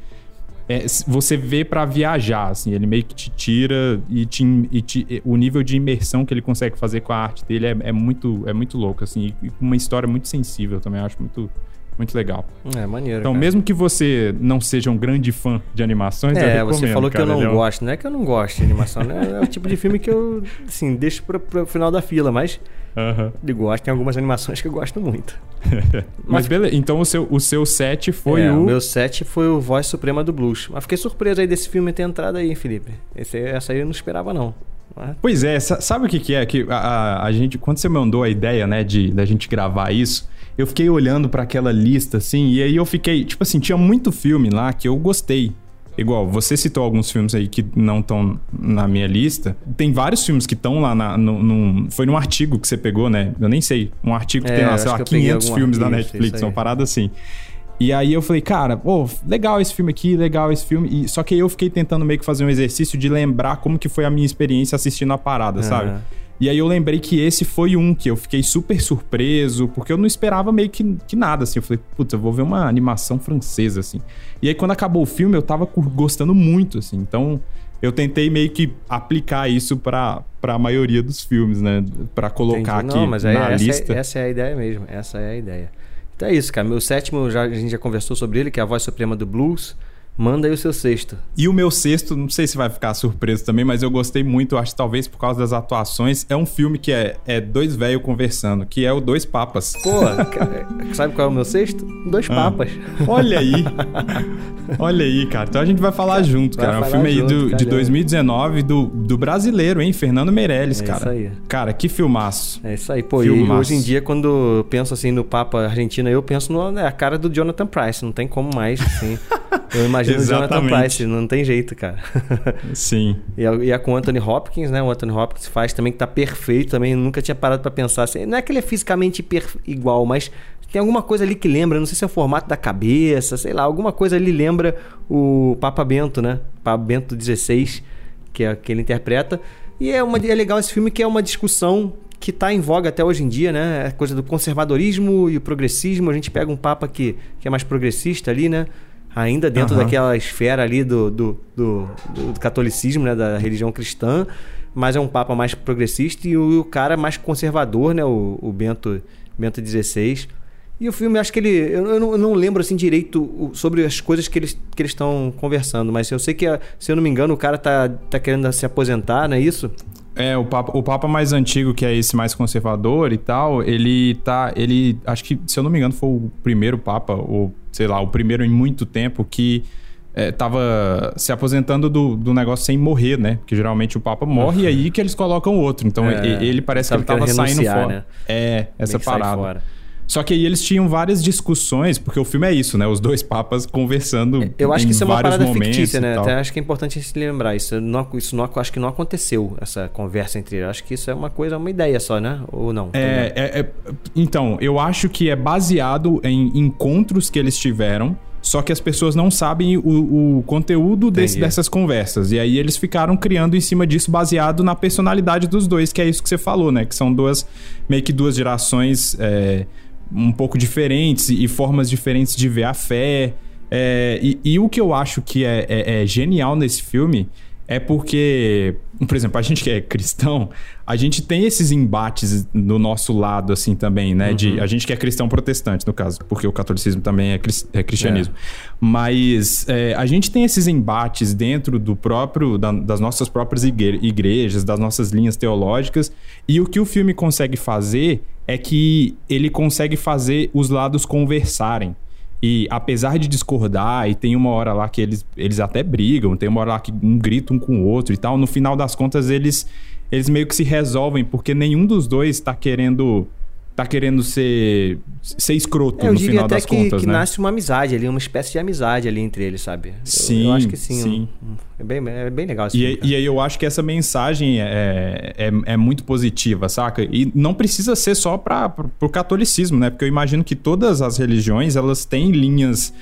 é, você vê para viajar, assim, ele meio que te tira e, te, e te, o nível de imersão que ele consegue fazer com a arte dele é, é muito, é muito louco, assim, e uma história muito sensível também, acho muito, muito legal. É, maneiro. Então, cara. mesmo que você não seja um grande fã de animações, é, você falou cara, que eu não gosto, não é que eu não gosto de animação, né? É o tipo de filme que eu, assim, deixo para pro final da fila, mas Uhum. De gosto, tem algumas animações que eu gosto muito. Mas, Mas beleza, então o seu, o seu set foi é, o. O meu set foi o Voz Suprema do Blues. Mas fiquei surpreso aí desse filme ter entrado aí, Felipe. Esse, essa aí eu não esperava, não. Mas... Pois é, sabe o que, que é? Que a, a, a, gente, quando você mandou a ideia, né, de da gente gravar isso, eu fiquei olhando para aquela lista, assim, e aí eu fiquei, tipo assim, tinha muito filme lá que eu gostei. Igual, você citou alguns filmes aí que não estão na minha lista. Tem vários filmes que estão lá na, no, num, Foi num artigo que você pegou, né? Eu nem sei. Um artigo que é, tem lá, sei lá, 500 filmes da Netflix, uma parada assim. E aí eu falei, cara, pô, legal esse filme aqui, legal esse filme. E, só que aí eu fiquei tentando meio que fazer um exercício de lembrar como que foi a minha experiência assistindo a parada, sabe? E aí eu lembrei que esse foi um que eu fiquei super surpreso, porque eu não esperava meio que, que nada, assim. Eu falei, putz, eu vou ver uma animação francesa, assim. E aí quando acabou o filme, eu tava gostando muito, assim. Então eu tentei meio que aplicar isso para a maioria dos filmes, né? Para colocar Entendi. aqui Não, mas na essa lista. É, essa é a ideia mesmo, essa é a ideia. Então é isso, cara. Meu sétimo, já, a gente já conversou sobre ele, que é a voz suprema do blues. Manda aí o seu sexto. E o meu sexto, não sei se vai ficar surpreso também, mas eu gostei muito, acho que talvez por causa das atuações. É um filme que é, é dois velhos conversando, que é o Dois Papas. Pô, sabe qual é o meu sexto? Dois ah, Papas. Olha aí. olha aí, cara. Então a gente vai falar cara, junto, cara. É um filme junto, aí do, de 2019 do, do brasileiro, hein? Fernando Meirelles, é cara. Isso aí. Cara, que filmaço. É isso aí. Pô, filmaço. e hoje em dia, quando eu penso assim no Papa argentino, eu penso na né, cara do Jonathan Price. Não tem como mais, assim. Eu imagino o Jonathan Price, não tem jeito, cara. Sim. E a, e a, com o Anthony Hopkins, né? O Anthony Hopkins faz também que tá perfeito também. Nunca tinha parado para pensar assim. Não é que ele é fisicamente igual, mas tem alguma coisa ali que lembra, não sei se é o formato da cabeça, sei lá, alguma coisa ali lembra o Papa Bento, né? Papa Bento XVI, que é que ele interpreta. E é, uma, é legal esse filme que é uma discussão que está em voga até hoje em dia, né? A coisa do conservadorismo e o progressismo. A gente pega um Papa que, que é mais progressista ali, né? Ainda dentro uhum. daquela esfera ali do, do, do, do, catolicismo, né, da religião cristã, mas é um papa mais progressista e o, o cara mais conservador, né, o, o Bento, Bento XVI. E o filme, acho que ele. Eu, eu, não, eu, não, lembro assim direito sobre as coisas que eles que eles estão conversando, mas eu sei que, se eu não me engano, o cara tá, tá querendo se aposentar, não é isso? É, o Papa, o Papa mais antigo, que é esse mais conservador e tal, ele tá. Ele. Acho que, se eu não me engano, foi o primeiro Papa, ou sei lá, o primeiro em muito tempo que é, tava se aposentando do, do negócio sem morrer, né? Porque geralmente o Papa morre uhum. e aí que eles colocam outro. Então é, ele parece que ele tava saindo fora. Né? É, essa parada. Só que aí eles tinham várias discussões, porque o filme é isso, né? Os dois papas conversando. Eu acho que isso é uma parada fictícia, né? Até acho que é importante a gente lembrar. Isso não, isso não acho que não aconteceu, essa conversa entre eles. Acho que isso é uma coisa, uma ideia só, né? Ou não? É, é, é, então, eu acho que é baseado em encontros que eles tiveram. Só que as pessoas não sabem o, o conteúdo desse, dessas conversas. E aí eles ficaram criando em cima disso, baseado na personalidade dos dois, que é isso que você falou, né? Que são duas, meio que duas gerações. É, um pouco diferentes e formas diferentes de ver a fé. É, e, e, o que eu acho que é, é, é, genial nesse filme é porque, por exemplo, a gente que é cristão, a gente tem esses embates do nosso lado, assim, também, né? Uhum. De, a gente que é cristão protestante, no caso, porque o catolicismo também é, é cristianismo. É. Mas é, a gente tem esses embates dentro do próprio, da, das nossas próprias igrejas, das nossas linhas teológicas, e o que o filme consegue fazer é que ele consegue fazer os lados conversarem. E apesar de discordar, e tem uma hora lá que eles, eles até brigam, tem uma hora lá que um grita um com o outro e tal, no final das contas eles, eles meio que se resolvem, porque nenhum dos dois está querendo tá querendo ser ser escroto é, no final das que, contas, que né? nasce uma amizade ali, uma espécie de amizade ali entre eles, sabe? Sim, eu, eu acho que sim. sim. Um, é, bem, é bem legal esse e, filme, e aí eu acho que essa mensagem é, é, é, muito positiva, saca? E não precisa ser só para o catolicismo, né? Porque eu imagino que todas as religiões, elas têm linhas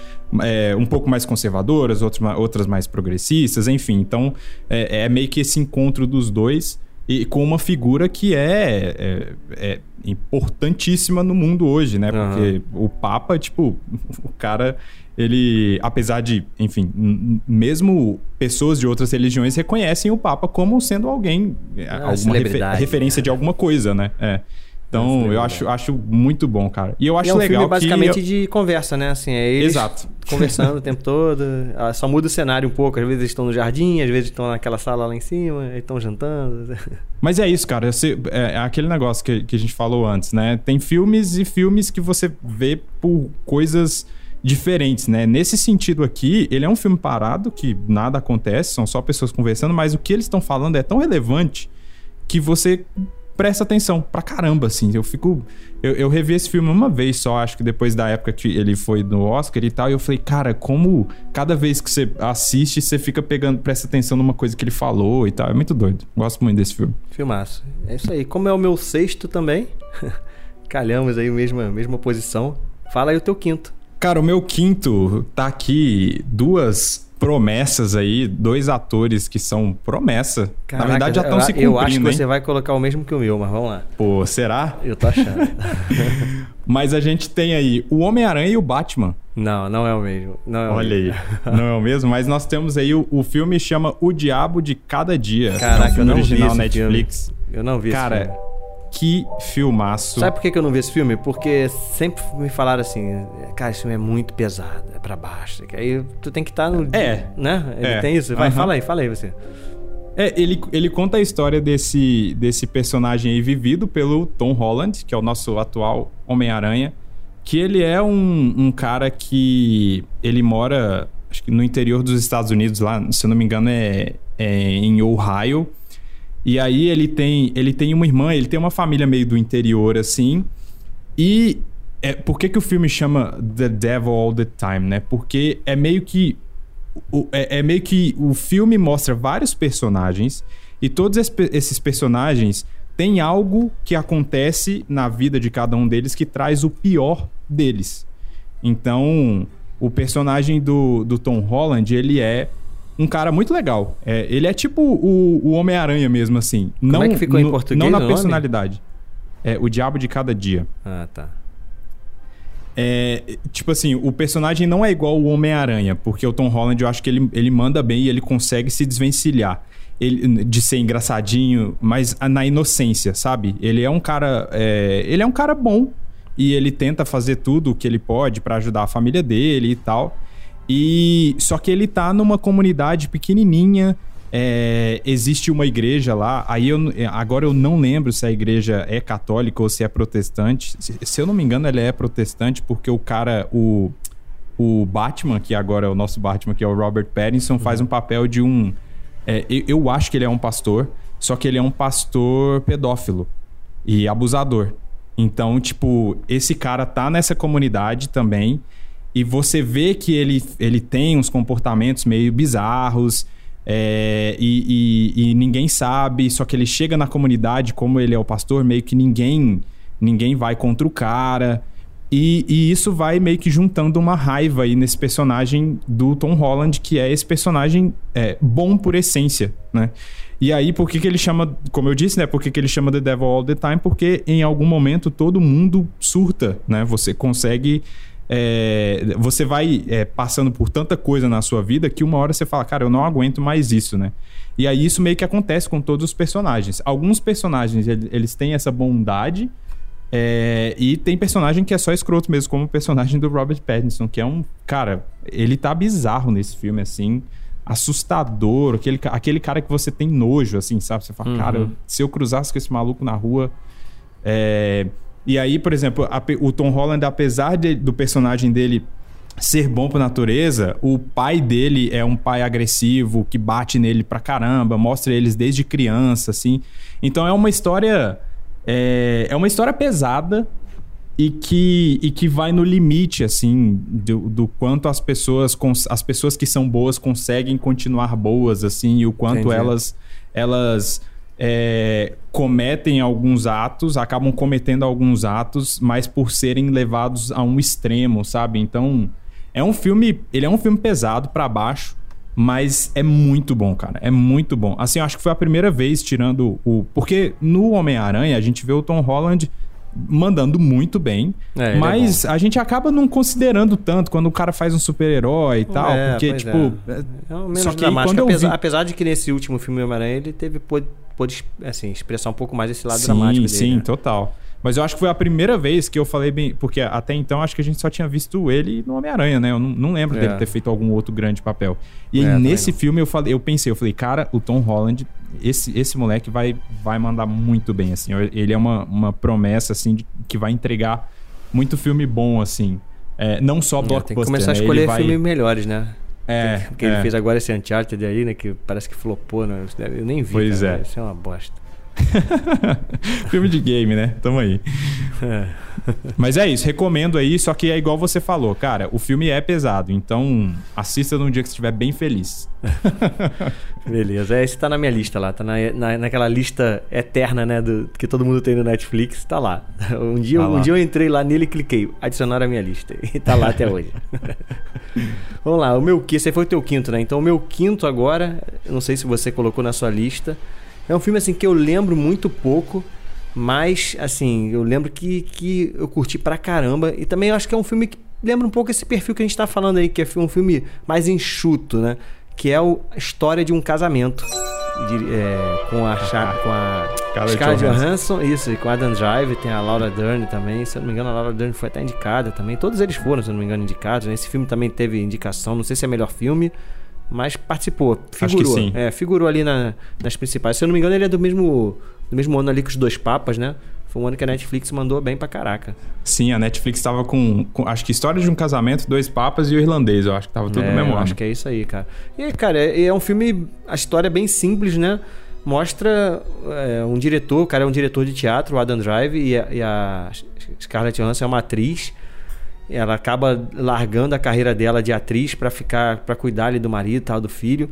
é, um pouco mais conservadoras, outras, outras mais progressistas, enfim. Então, é, é meio que esse encontro dos dois e com uma figura que é, é, é importantíssima no mundo hoje, né? Porque uhum. o Papa, tipo, o cara, ele, apesar de, enfim, mesmo pessoas de outras religiões reconhecem o Papa como sendo alguém, é, alguma refer referência de alguma coisa, né? É. Então, eu acho, acho muito bom, cara. E eu acho e é um legal filme basicamente que... de conversa, né? Assim, é eles Exato. conversando o tempo todo. Ah, só muda o cenário um pouco. Às vezes eles estão no jardim, às vezes estão naquela sala lá em cima, estão jantando. Mas é isso, cara. É, é aquele negócio que, que a gente falou antes, né? Tem filmes e filmes que você vê por coisas diferentes, né? Nesse sentido aqui, ele é um filme parado, que nada acontece, são só pessoas conversando, mas o que eles estão falando é tão relevante que você presta atenção pra caramba, assim. Eu fico. Eu, eu revi esse filme uma vez só, acho que depois da época que ele foi no Oscar e tal, e eu falei, cara, como cada vez que você assiste, você fica pegando, presta atenção numa coisa que ele falou e tal. É muito doido. Gosto muito desse filme. Filmaço. É isso aí. Como é o meu sexto também, calhamos aí, mesma, mesma posição. Fala aí o teu quinto. Cara, o meu quinto tá aqui duas promessas aí, dois atores que são promessa. Caraca, Na verdade, já estão se cumprindo. Eu acho que hein? você vai colocar o mesmo que o meu, mas vamos lá. Pô, será? Eu tô achando. mas a gente tem aí o Homem-Aranha e o Batman. Não, não é o mesmo. Não é o Olha mesmo. aí, não é o mesmo, mas nós temos aí o, o filme chama O Diabo de Cada Dia. Caraca, é um eu não original vi Netflix. Filme. Eu não vi Cara, esse filme. Que filmaço. Sabe por que eu não vi esse filme? Porque sempre me falaram assim, cara, esse filme é muito pesado, é pra baixo. Aí tu tem que estar tá no. É. Né? Ele é. tem isso? Vai, uhum. fala aí, fala aí você. É, ele, ele conta a história desse, desse personagem aí vivido pelo Tom Holland, que é o nosso atual Homem-Aranha. Que ele é um, um cara que. Ele mora, acho que no interior dos Estados Unidos, lá, se eu não me engano, é, é em Ohio. E aí ele tem, ele tem uma irmã, ele tem uma família meio do interior, assim. E é, por que, que o filme chama The Devil All the Time, né? Porque é meio que. O, é, é meio que o filme mostra vários personagens e todos esses personagens têm algo que acontece na vida de cada um deles que traz o pior deles. Então, o personagem do, do Tom Holland, ele é um cara muito legal. É, ele é tipo o, o Homem-Aranha mesmo, assim. Como não, é que ficou em português? Não na personalidade. É o diabo de cada dia. Ah, tá. É, tipo assim, o personagem não é igual o Homem-Aranha, porque o Tom Holland eu acho que ele, ele manda bem e ele consegue se desvencilhar ele, de ser engraçadinho, mas na inocência, sabe? Ele é um cara. É, ele é um cara bom e ele tenta fazer tudo o que ele pode para ajudar a família dele e tal. E só que ele tá numa comunidade pequenininha. É, existe uma igreja lá. Aí eu, agora eu não lembro se a igreja é católica ou se é protestante. Se, se eu não me engano, ela é protestante porque o cara, o, o Batman, que agora é o nosso Batman, que é o Robert Pattinson, uhum. faz um papel de um. É, eu, eu acho que ele é um pastor, só que ele é um pastor pedófilo e abusador. Então, tipo, esse cara tá nessa comunidade também e você vê que ele, ele tem uns comportamentos meio bizarros é, e, e, e, ninguém sabe, só que ele chega na comunidade, como ele é o pastor, meio que ninguém ninguém vai contra o cara. E, e, isso vai meio que juntando uma raiva aí nesse personagem do Tom Holland, que é esse personagem é, bom por essência, né? E aí, por que, que ele chama, como eu disse, né? Por que, que ele chama The Devil All the Time? Porque em algum momento todo mundo surta, né? Você consegue é, você vai é, passando por tanta coisa na sua vida que uma hora você fala, cara, eu não aguento mais isso, né? E aí isso meio que acontece com todos os personagens. Alguns personagens, eles têm essa bondade, é, e tem personagem que é só escroto mesmo, como o personagem do Robert Pattinson, que é um. Cara, ele tá bizarro nesse filme, assim. Assustador, aquele, aquele cara que você tem nojo, assim, sabe? Você fala, uhum. cara, se eu cruzasse com esse maluco na rua. É, e aí, por exemplo, a, o Tom Holland, apesar de, do personagem dele ser bom por natureza, o pai dele é um pai agressivo, que bate nele pra caramba, mostra eles desde criança, assim. Então é uma história. É, é uma história pesada e que, e que vai no limite, assim, do, do quanto as pessoas, as pessoas que são boas conseguem continuar boas, assim, e o quanto Entendi. elas. elas é, cometem alguns atos, acabam cometendo alguns atos, mas por serem levados a um extremo, sabe? Então, é um filme, ele é um filme pesado para baixo, mas é muito bom, cara. É muito bom. Assim, eu acho que foi a primeira vez tirando o, porque no Homem-Aranha a gente vê o Tom Holland mandando muito bem, é, é mas é a gente acaba não considerando tanto quando o cara faz um super-herói e tal, é, porque tipo, é. é menos só que dramático, apesar, vi... apesar, de que nesse último filme Homem-Aranha ele teve pôde, pôde assim, expressar um pouco mais esse lado sim, dramático dele. Sim, né? total. Mas eu acho que foi a primeira vez que eu falei bem. Porque até então acho que a gente só tinha visto ele no Homem-Aranha, né? Eu não, não lembro é. dele ter feito algum outro grande papel. E é, nesse filme eu falei, eu pensei, eu falei, cara, o Tom Holland, esse, esse moleque vai, vai mandar muito bem, assim. Ele é uma, uma promessa, assim, de, que vai entregar muito filme bom, assim. É, não só blockbuster, Tem que começar né? a escolher vai... filmes melhores, né? É. Porque é. ele fez agora esse Uncharted aí, né? Que parece que flopou, né? Eu nem vi. Pois cara, é. Isso é uma bosta. filme de game, né? Tamo aí. É. Mas é isso, recomendo aí, só que é igual você falou, cara, o filme é pesado, então assista num dia que você estiver bem feliz. Beleza, esse tá na minha lista lá, tá na, na, naquela lista eterna, né, do, que todo mundo tem no Netflix, tá lá. Um dia, tá um dia eu entrei lá nele e cliquei, adicionar a minha lista, e tá lá até hoje. Vamos lá, o meu quinto, esse foi o teu quinto, né? Então o meu quinto agora, não sei se você colocou na sua lista, é um filme assim que eu lembro muito pouco, mas, assim, eu lembro que, que eu curti pra caramba. E também eu acho que é um filme que lembra um pouco esse perfil que a gente tá falando aí, que é um filme mais enxuto, né? Que é o, a história de um casamento. De, é, com a, com a Scarlett Johansson, isso, e com a Adam Drive, tem a Laura Dern também. Se eu não me engano, a Laura Dern foi até indicada também. Todos eles foram, se eu não me engano, indicados. Né? Esse filme também teve indicação, não sei se é melhor filme, mas participou, figurou. Acho que sim. É, figurou ali na, nas principais. Se eu não me engano, ele é do mesmo no mesmo ano ali que os dois papas, né? Foi um ano que a Netflix mandou bem pra caraca. Sim, a Netflix tava com, com, acho que História de um Casamento, Dois Papas e o Irlandês. Eu acho que tava tudo é, no mesmo ano. acho que é isso aí, cara. E, cara, é, é um filme... A história é bem simples, né? Mostra é, um diretor, o cara é um diretor de teatro, o Adam Drive, e a, e a Scarlett Johansson é uma atriz. Ela acaba largando a carreira dela de atriz para ficar, para cuidar ali do marido e tal, do filho.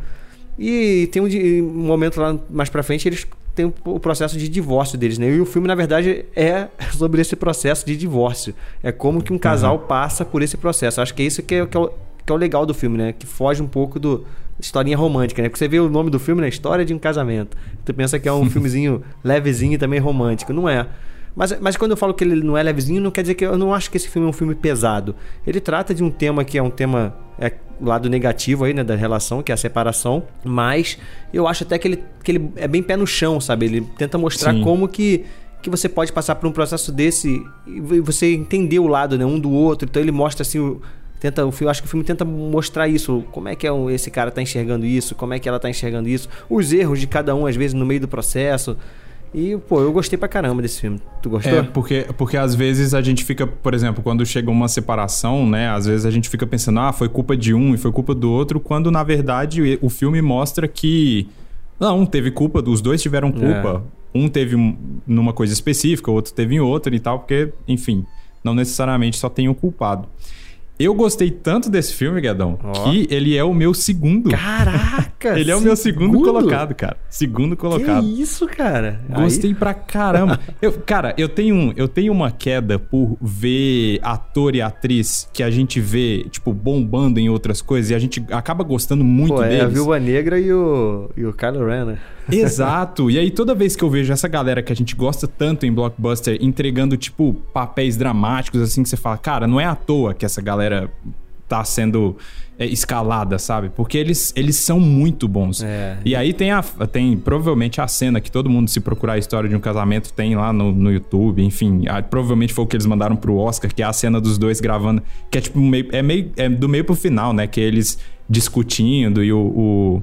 E tem um, um momento lá mais pra frente, eles tem o processo de divórcio deles, né? E o filme, na verdade, é sobre esse processo de divórcio. É como que um casal uhum. passa por esse processo. Acho que é isso que é, que é, o, que é o legal do filme, né? Que foge um pouco do historinha romântica, né? Porque você vê o nome do filme, né? História de um casamento. Tu pensa que é um filmezinho levezinho e também romântico. Não é. Mas, mas quando eu falo que ele não é levezinho, não quer dizer que eu não acho que esse filme é um filme pesado. Ele trata de um tema que é um tema. É, lado negativo aí, né, da relação, que é a separação, mas eu acho até que ele, que ele é bem pé no chão, sabe? Ele tenta mostrar Sim. como que que você pode passar por um processo desse e você entender o lado, né, um do outro. Então ele mostra assim, o, tenta o filme, acho que o filme tenta mostrar isso, como é que é esse cara tá enxergando isso, como é que ela tá enxergando isso, os erros de cada um às vezes no meio do processo. E, pô, eu gostei pra caramba desse filme. Tu gostou? É, porque, porque às vezes a gente fica, por exemplo, quando chega uma separação, né? Às vezes a gente fica pensando, ah, foi culpa de um e foi culpa do outro, quando na verdade o filme mostra que. Não, teve culpa, os dois tiveram culpa. É. Um teve numa coisa específica, o outro teve em outra e tal, porque, enfim, não necessariamente só tem um culpado. Eu gostei tanto desse filme, Guedão, oh. que ele é o meu segundo. Caraca! ele é o meu segundo colocado, cara. Segundo colocado. Que isso, cara? Gostei Aí... pra caramba. eu, cara, eu tenho, eu tenho uma queda por ver ator e atriz que a gente vê, tipo, bombando em outras coisas e a gente acaba gostando muito Pô, deles. É a Viúva Negra e o, e o Kylo Ren, né? Exato. E aí, toda vez que eu vejo essa galera que a gente gosta tanto em blockbuster entregando, tipo, papéis dramáticos, assim, que você fala, cara, não é à toa que essa galera tá sendo é, escalada, sabe? Porque eles, eles são muito bons. É. E aí tem, a, tem provavelmente a cena que todo mundo, se procurar a história de um casamento, tem lá no, no YouTube, enfim. A, provavelmente foi o que eles mandaram pro Oscar, que é a cena dos dois gravando, que é tipo meio, é meio é do meio pro final, né? Que eles discutindo e o, o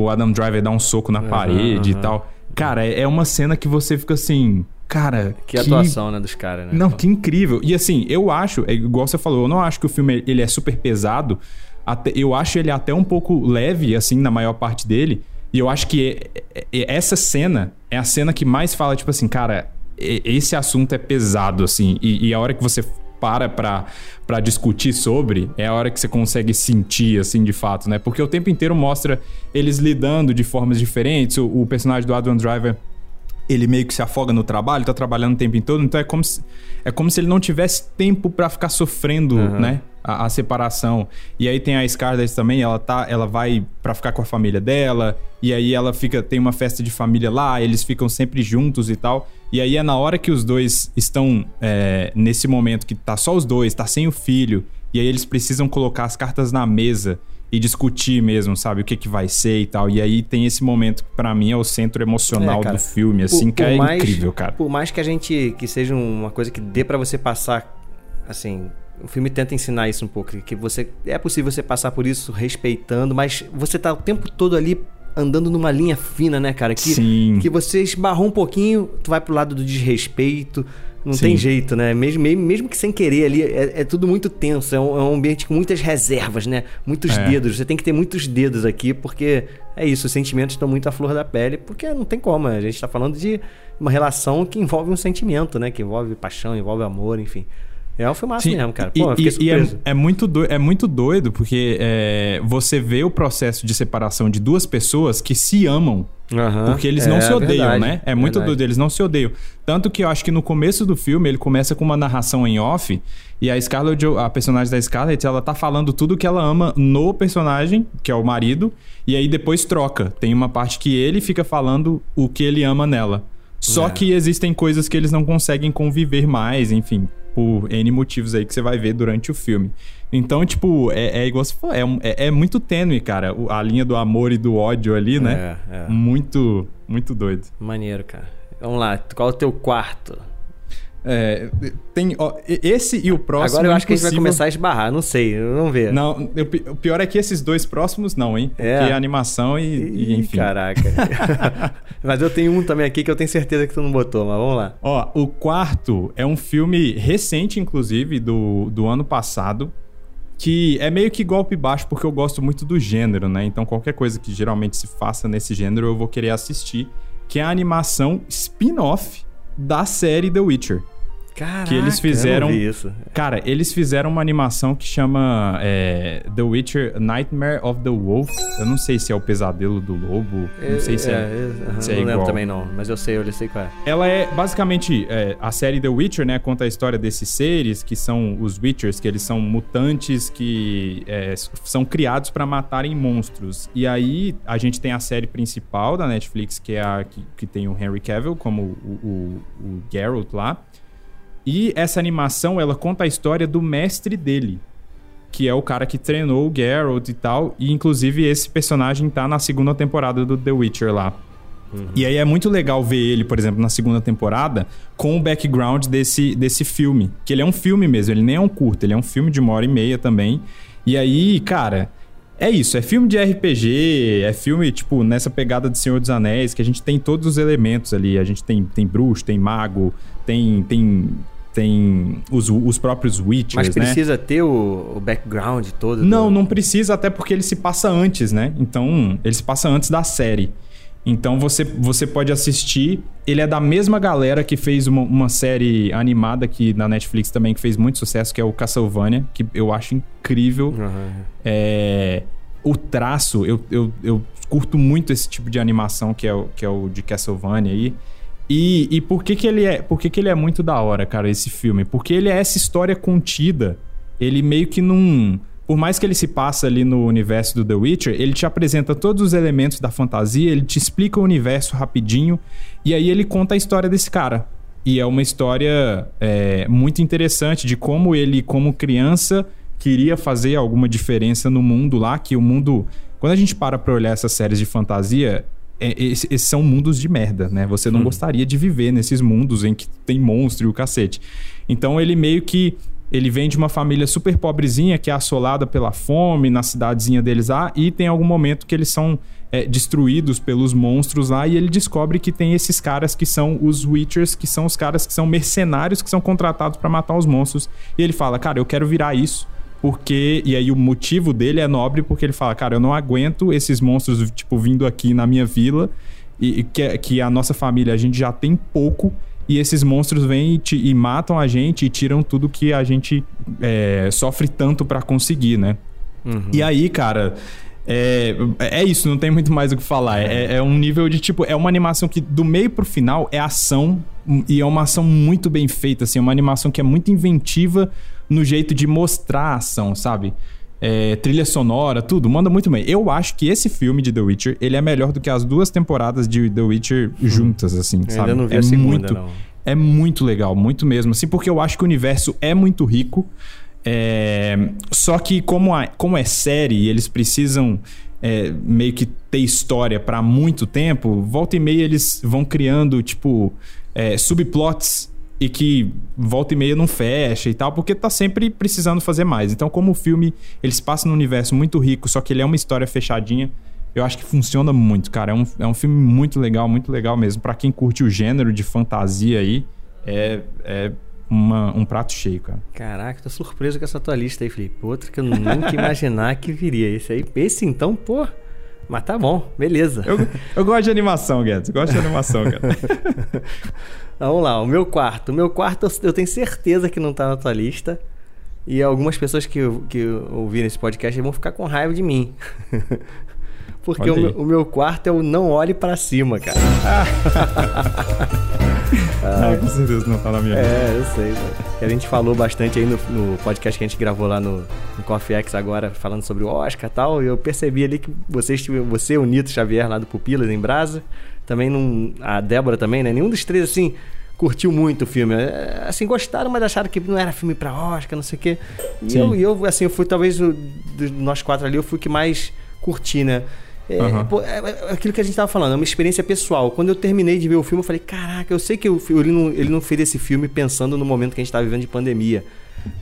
o Adam Driver dá um soco na uhum, parede uhum. e tal. Cara, é, uma cena que você fica assim. Cara. Que, que... atuação, né, dos caras, né? Não, que incrível. E assim, eu acho, é igual você falou, eu não acho que o filme ele é super pesado. Até, eu acho ele até um pouco leve, assim, na maior parte dele. E eu acho que é, é, é, essa cena é a cena que mais fala, tipo assim, cara, esse assunto é pesado, assim. E, e a hora que você para pra discutir sobre, é a hora que você consegue sentir, assim, de fato, né? Porque o tempo inteiro mostra eles lidando de formas diferentes. O, o personagem do Adam Driver ele meio que se afoga no trabalho, tá trabalhando o tempo todo, então é como se, é como se ele não tivesse tempo para ficar sofrendo, uhum. né? A, a, separação. E aí tem a Scarlett também, ela tá, ela vai para ficar com a família dela, e aí ela fica, tem uma festa de família lá, eles ficam sempre juntos e tal. E aí é na hora que os dois estão é, nesse momento que tá só os dois, tá sem o filho, e aí eles precisam colocar as cartas na mesa e discutir mesmo, sabe, o que que vai ser e tal. E aí tem esse momento que para mim é o centro emocional é, cara, do filme, assim, por, que é mais, incrível, cara. Por mais que a gente que seja uma coisa que dê para você passar assim, o filme tenta ensinar isso um pouco, que você é possível você passar por isso respeitando, mas você tá o tempo todo ali andando numa linha fina, né, cara? Que, Sim. que você esbarrou um pouquinho, tu vai pro lado do desrespeito, Não Sim. tem jeito, né? Mesmo, mesmo que sem querer ali, é, é tudo muito tenso. É um, é um, ambiente com muitas reservas, né? Muitos é. dedos. Você tem que ter muitos dedos aqui, porque é isso, os sentimentos estão muito à flor da pele, porque não tem como. A gente está falando de uma relação que envolve um sentimento, né? Que envolve paixão, envolve amor, enfim. É um filmaço Sim, mesmo, cara. Pô, e, e é, é, muito doido, é muito doido porque é, você vê o processo de separação de duas pessoas que se amam. Uhum, porque eles é, não se odeiam, verdade, né? É muito verdade. doido, eles não se odeiam. Tanto que eu acho que no começo do filme ele começa com uma narração em off e a Scarlett, a personagem da Scarlett, ela tá falando tudo que ela ama no personagem, que é o marido, e aí depois troca. Tem uma parte que ele fica falando o que ele ama nela. Só é. que existem coisas que eles não conseguem conviver mais, enfim, por N motivos aí que você vai ver durante o filme. Então, tipo, é, é igual você falou, é, é, é, muito tênue, cara, a linha do amor e do ódio ali, né? É, é. Muito, muito doido. Maneiro, cara. Vamos lá, qual é o teu quarto? É, tem ó, esse e o próximo. Agora eu acho que a gente vai começar a esbarrar, não sei, vamos ver. Não, o pior é que esses dois próximos não, hein? Porque é, animação e, e, enfim. Caraca. mas eu tenho um também aqui que eu tenho certeza que tu não botou, mas vamos lá. Ó, o quarto é um filme recente, inclusive, do, do ano passado. Que é meio que golpe baixo, porque eu gosto muito do gênero, né? Então qualquer coisa que geralmente se faça nesse gênero eu vou querer assistir. Que é a animação spin-off da série The Witcher. Caraca, que eles fizeram. isso. Cara, eles fizeram uma animação que chama é, The Witcher Nightmare of the Wolf. Eu não sei se é o pesadelo do lobo. É, não sei se é. é, se é não igual. lembro também não, mas eu sei, eu sei qual é. Ela é basicamente é, a série The Witcher, né? Conta a história desses seres que são os Witchers, que eles são mutantes que é, são criados para matarem monstros. E aí a gente tem a série principal da Netflix, que é a que, que tem o Henry Cavill como o, o, o Geralt lá. E essa animação, ela conta a história do mestre dele, que é o cara que treinou o Geralt e tal, e inclusive esse personagem tá na segunda temporada do The Witcher lá. Uhum. E aí é muito legal ver ele, por exemplo, na segunda temporada, com o background desse, desse filme. Que ele é um filme mesmo, ele nem é um curto, ele é um filme de uma hora e meia também. E aí, cara, é isso, é filme de RPG, é filme, tipo, nessa pegada de Senhor dos Anéis, que a gente tem todos os elementos ali. A gente tem, tem bruxo, tem mago, tem, tem tem os, os próprios Witchers, Mas né? precisa né? ter o, o, background todo? Não, do... não precisa, até porque ele se passa antes, né? Então, ele se passa antes da série. Então você, você pode assistir. Ele é da mesma galera que fez uma, uma série animada aqui na Netflix também, que fez muito sucesso, que é o Castlevania, que eu acho incrível. Uhum. É, o traço, eu, eu, eu curto muito esse tipo de animação que é, o, que é o de Castlevania aí. E, e por que que ele é, por que que ele é muito da hora, cara, esse filme? Porque ele é essa história contida. Ele meio que não, por mais que ele se passe ali no universo do The Witcher, ele te apresenta todos os elementos da fantasia, ele te explica o universo rapidinho e aí ele conta a história desse cara. E é uma história é, muito interessante de como ele, como criança, queria fazer alguma diferença no mundo lá, que o mundo. Quando a gente para pra olhar essas séries de fantasia, é, esses são mundos de merda, né? Você não hum. gostaria de viver nesses mundos em que tem monstro e o cacete. Então ele meio que ele vem de uma família super pobrezinha que é assolada pela fome na cidadezinha deles lá e tem algum momento que eles são é, destruídos pelos monstros lá e ele descobre que tem esses caras que são os Witchers, que são os caras que são mercenários que são contratados para matar os monstros. E ele fala, cara, eu quero virar isso porque. E aí o motivo dele é nobre porque ele fala, cara, eu não aguento esses monstros, tipo, vindo aqui na minha vila. E, que, que a nossa família, a gente já tem pouco. E esses monstros vêm e, te, e matam a gente e tiram tudo que a gente é, sofre tanto para conseguir, né? Uhum. E aí, cara. É, é isso, não tem muito mais o que falar. É, é, um nível de tipo. É uma animação que do meio pro final é ação. E é uma ação muito bem feita, assim. É uma animação que é muito inventiva no jeito de mostrar a ação, sabe? É, trilha sonora, tudo, manda muito bem. Eu acho que esse filme de The Witcher, ele é melhor do que as duas temporadas de The Witcher hum. juntas, assim, eu sabe? Ainda não vi é a segunda, muito, não. É muito legal, muito mesmo, assim, porque eu acho que o universo é muito rico. É... Só que como, a, como é série, eles precisam é, meio que ter história para muito tempo. Volta e meia eles vão criando tipo é, subplots e que volta e meia não fecha e tal, porque tá sempre precisando fazer mais. Então, como o filme ele se passa num universo muito rico, só que ele é uma história fechadinha, eu acho que funciona muito, cara. É um, é um filme muito legal, muito legal mesmo. para quem curte o gênero de fantasia aí, é, é uma, um prato cheio, cara. Caraca, tô surpreso com essa tua lista aí, Felipe. Outro que eu nunca imaginar que viria. Esse aí, esse então, pô. Mas tá bom, beleza. Eu, eu gosto de animação, Guedes. Gosto de animação, cara. Vamos lá, o meu quarto. O meu quarto eu tenho certeza que não tá na tua lista. E algumas pessoas que, que ouviram esse podcast vão ficar com raiva de mim. Porque o, o, meu quarto é o não olhe para cima, cara. ah, com certeza não tá na minha É, eu sei. Que a gente falou bastante aí no, no, podcast que a gente gravou lá no, no Coffee X agora, falando sobre o Oscar e tal. E eu percebi ali que vocês, você, o Nito Xavier lá do Pupilas, em Brasa, também não. A Débora também, né? Nenhum dos três, assim, curtiu muito o filme. É, assim, gostaram, mas acharam que não era filme pra Oscar, não sei o quê. E eu, eu, assim, eu fui, talvez, dos nós quatro ali, eu fui o que mais curti, né? É, uhum. pô, é, é, aquilo que a gente tava falando, é uma experiência pessoal. Quando eu terminei de ver o filme, eu falei, caraca, eu sei que eu, ele, não, ele não fez esse filme pensando no momento que a gente tá vivendo de pandemia.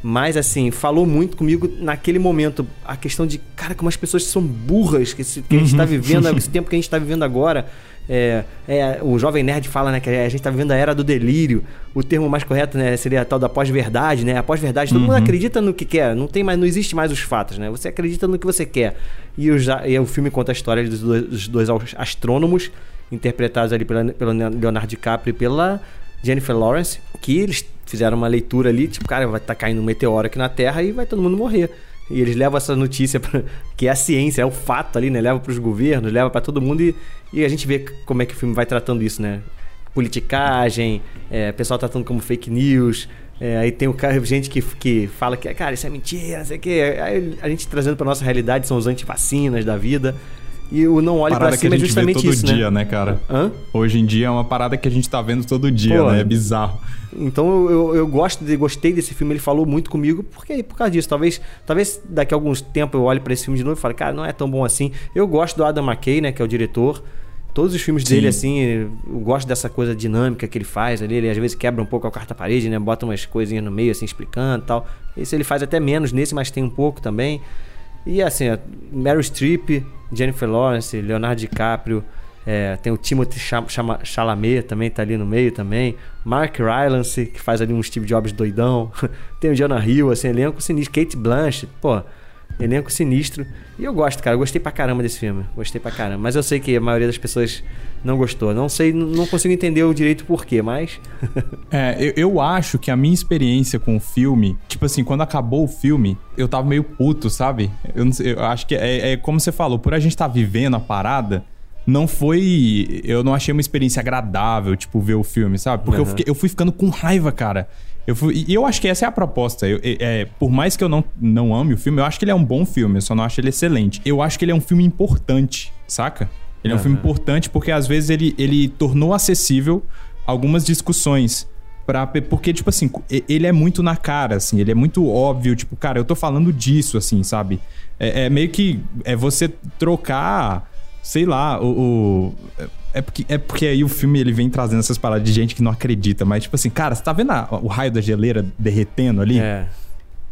Mas, assim, falou muito comigo naquele momento. A questão de, cara, como as pessoas são burras que, esse, que a gente está uhum. vivendo, esse tempo que a gente está vivendo agora. É, é, o Jovem Nerd fala né, que a gente está vivendo a era do delírio. O termo mais correto né, seria a tal da pós-verdade. Né? A pós-verdade, todo uhum. mundo acredita no que quer. Não, tem mais, não existe mais os fatos. Né? Você acredita no que você quer. E o, e o filme conta a história dos dois, dos dois astrônomos, interpretados ali pela, pelo Leonardo DiCaprio e pela Jennifer Lawrence, que eles fizeram uma leitura ali, tipo, cara, vai estar tá caindo um meteoro aqui na Terra e vai todo mundo morrer. E eles levam essa notícia, pra, que é a ciência, é o fato ali, né? Leva para os governos, leva para todo mundo e, e a gente vê como é que o filme vai tratando isso, né? Politicagem, é, pessoal tratando como fake news. É, aí tem o cara, gente que, que fala que, cara, isso é mentira, não sei o quê. Aí a gente trazendo para nossa realidade são os antivacinas da vida. E o não olhe para cima é justamente todo isso, dia, né? né, cara? Hã? Hoje em dia é uma parada que a gente tá vendo todo dia, Pô, né? É bizarro. Então eu, eu gosto de, gostei desse filme, ele falou muito comigo, porque por causa disso. Talvez, talvez daqui a alguns tempos eu olhe para esse filme de novo e fale, cara, não é tão bom assim. Eu gosto do Adam McKay, né, que é o diretor. Todos os filmes Sim. dele, assim, eu gosto dessa coisa dinâmica que ele faz ali. Ele às vezes quebra um pouco a quarta-parede, né? Bota umas coisinhas no meio, assim, explicando e tal. Esse ele faz até menos nesse, mas tem um pouco também. E assim, Meryl Streep, Jennifer Lawrence, Leonardo DiCaprio, é, tem o Timothy Chalamet também tá ali no meio também. Mark Rylance, que faz ali um Steve Jobs doidão. tem o Jonah Hill, assim, elenco sinistro. Kate Blanchett, pô, elenco sinistro. E eu gosto, cara, eu gostei pra caramba desse filme. Gostei pra caramba. Mas eu sei que a maioria das pessoas não gostou. Não sei, não consigo entender o direito porquê, mas. é, eu, eu, acho que a minha experiência com o filme, tipo assim, quando acabou o filme, eu tava meio puto, sabe? Eu, sei, eu acho que é, é, como você falou, por a gente estar tá vivendo a parada não foi. Eu não achei uma experiência agradável, tipo, ver o filme, sabe? Porque uhum. eu, fiquei, eu fui ficando com raiva, cara. Eu fui, e eu acho que essa é a proposta. Eu, é, por mais que eu não, não ame o filme, eu acho que ele é um bom filme, eu só não acho ele excelente. Eu acho que ele é um filme importante, saca? Ele é um filme importante porque às vezes ele, ele tornou acessível algumas discussões. Pra, porque, tipo assim, ele é muito na cara, assim, ele é muito óbvio, tipo, cara, eu tô falando disso, assim, sabe? É, é meio que é você trocar sei lá, o, o. é, porque, é porque aí o filme ele vem trazendo essas paradas de gente que não acredita, mas tipo assim, cara, você tá vendo a, o raio da geleira derretendo ali? É.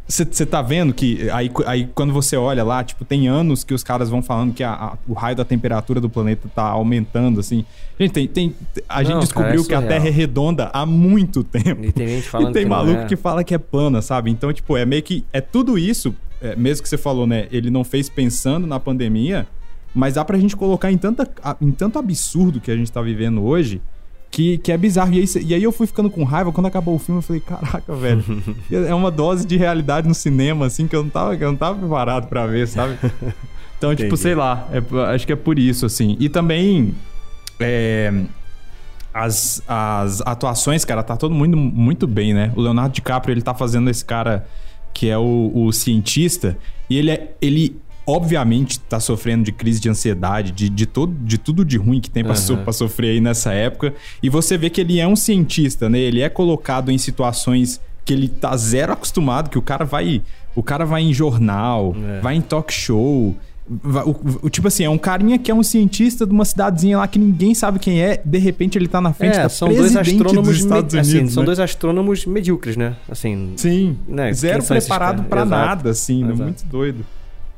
Você tá vendo que aí, aí quando você olha lá, tipo, tem anos que os caras vão falando que a, a, o raio da temperatura do planeta tá aumentando, assim. Gente, tem, tem a não, gente descobriu cara, é que a Terra é redonda há muito tempo. E tem gente falando e tem que maluco é. que fala que é plana, sabe? Então, tipo, é meio que é tudo isso, é, mesmo que você falou, né? Ele não fez pensando na pandemia, mas dá pra gente colocar em, tanta, em tanto absurdo que a gente tá vivendo hoje que, que é bizarro. E aí, e aí eu fui ficando com raiva. Quando acabou o filme, eu falei, caraca, velho. é uma dose de realidade no cinema, assim, que eu não tava, eu não tava preparado para ver, sabe? Então, tipo, Entendi. tipo, sei lá. É, acho que é por isso, assim. E também. É, as, as atuações, cara, tá todo mundo muito bem, né? O Leonardo DiCaprio, ele tá fazendo esse cara que é o, o cientista. E ele é. Ele obviamente está sofrendo de crise de ansiedade, de, de, todo, de tudo de ruim que tem para uhum. so, sofrer aí nessa época. E você vê que ele é um cientista, né? Ele é colocado em situações que ele tá zero acostumado, que o cara vai. O cara vai em jornal, é. vai em talk show. O, o, tipo assim, é um carinha que é um cientista de uma cidadezinha lá que ninguém sabe quem é, de repente ele tá na frente é, da são dois astrônomos dos Estados assim, Unidos. São né? dois astrônomos medíocres, né? Assim, Sim. Né? Zero preparado para nada, assim, né? muito doido.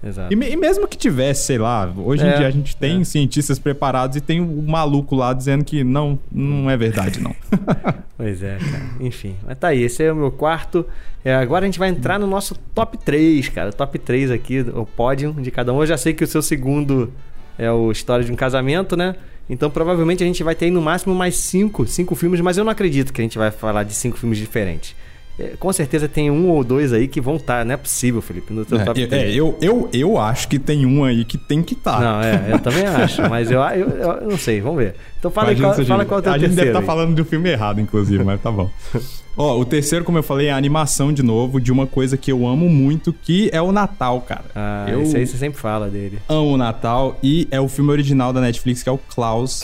Exato. E, e, mesmo que tivesse, sei lá, hoje é, em dia a gente tem é. cientistas preparados e tem um maluco lá dizendo que não, não é verdade, não. pois é, cara. Enfim. Mas tá aí, esse é o meu quarto. É, agora a gente vai entrar no nosso top 3, cara. Top 3 aqui, o pódio de cada um. Eu já sei que o seu segundo é o História de um Casamento, né? Então provavelmente a gente vai ter no máximo mais cinco, cinco filmes, mas eu não acredito que a gente vai falar de cinco filmes diferentes. É, com certeza tem um ou dois aí que vão estar, tá, não é possível, Felipe, no teu é, top É, eu, eu, eu acho que tem um aí que tem que estar. Tá. Não, é, eu também acho, mas eu, eu, eu, não sei, vamos ver. Então fala, qual, fala qual é o teu A gente deve estar tá falando do filme errado, inclusive, mas tá bom. Ó, o terceiro, como eu falei, é a animação de novo de uma coisa que eu amo muito, que é o Natal, cara. Ah, eu isso aí você sempre fala dele. Amo o Natal e é o filme original da Netflix, que é o Klaus.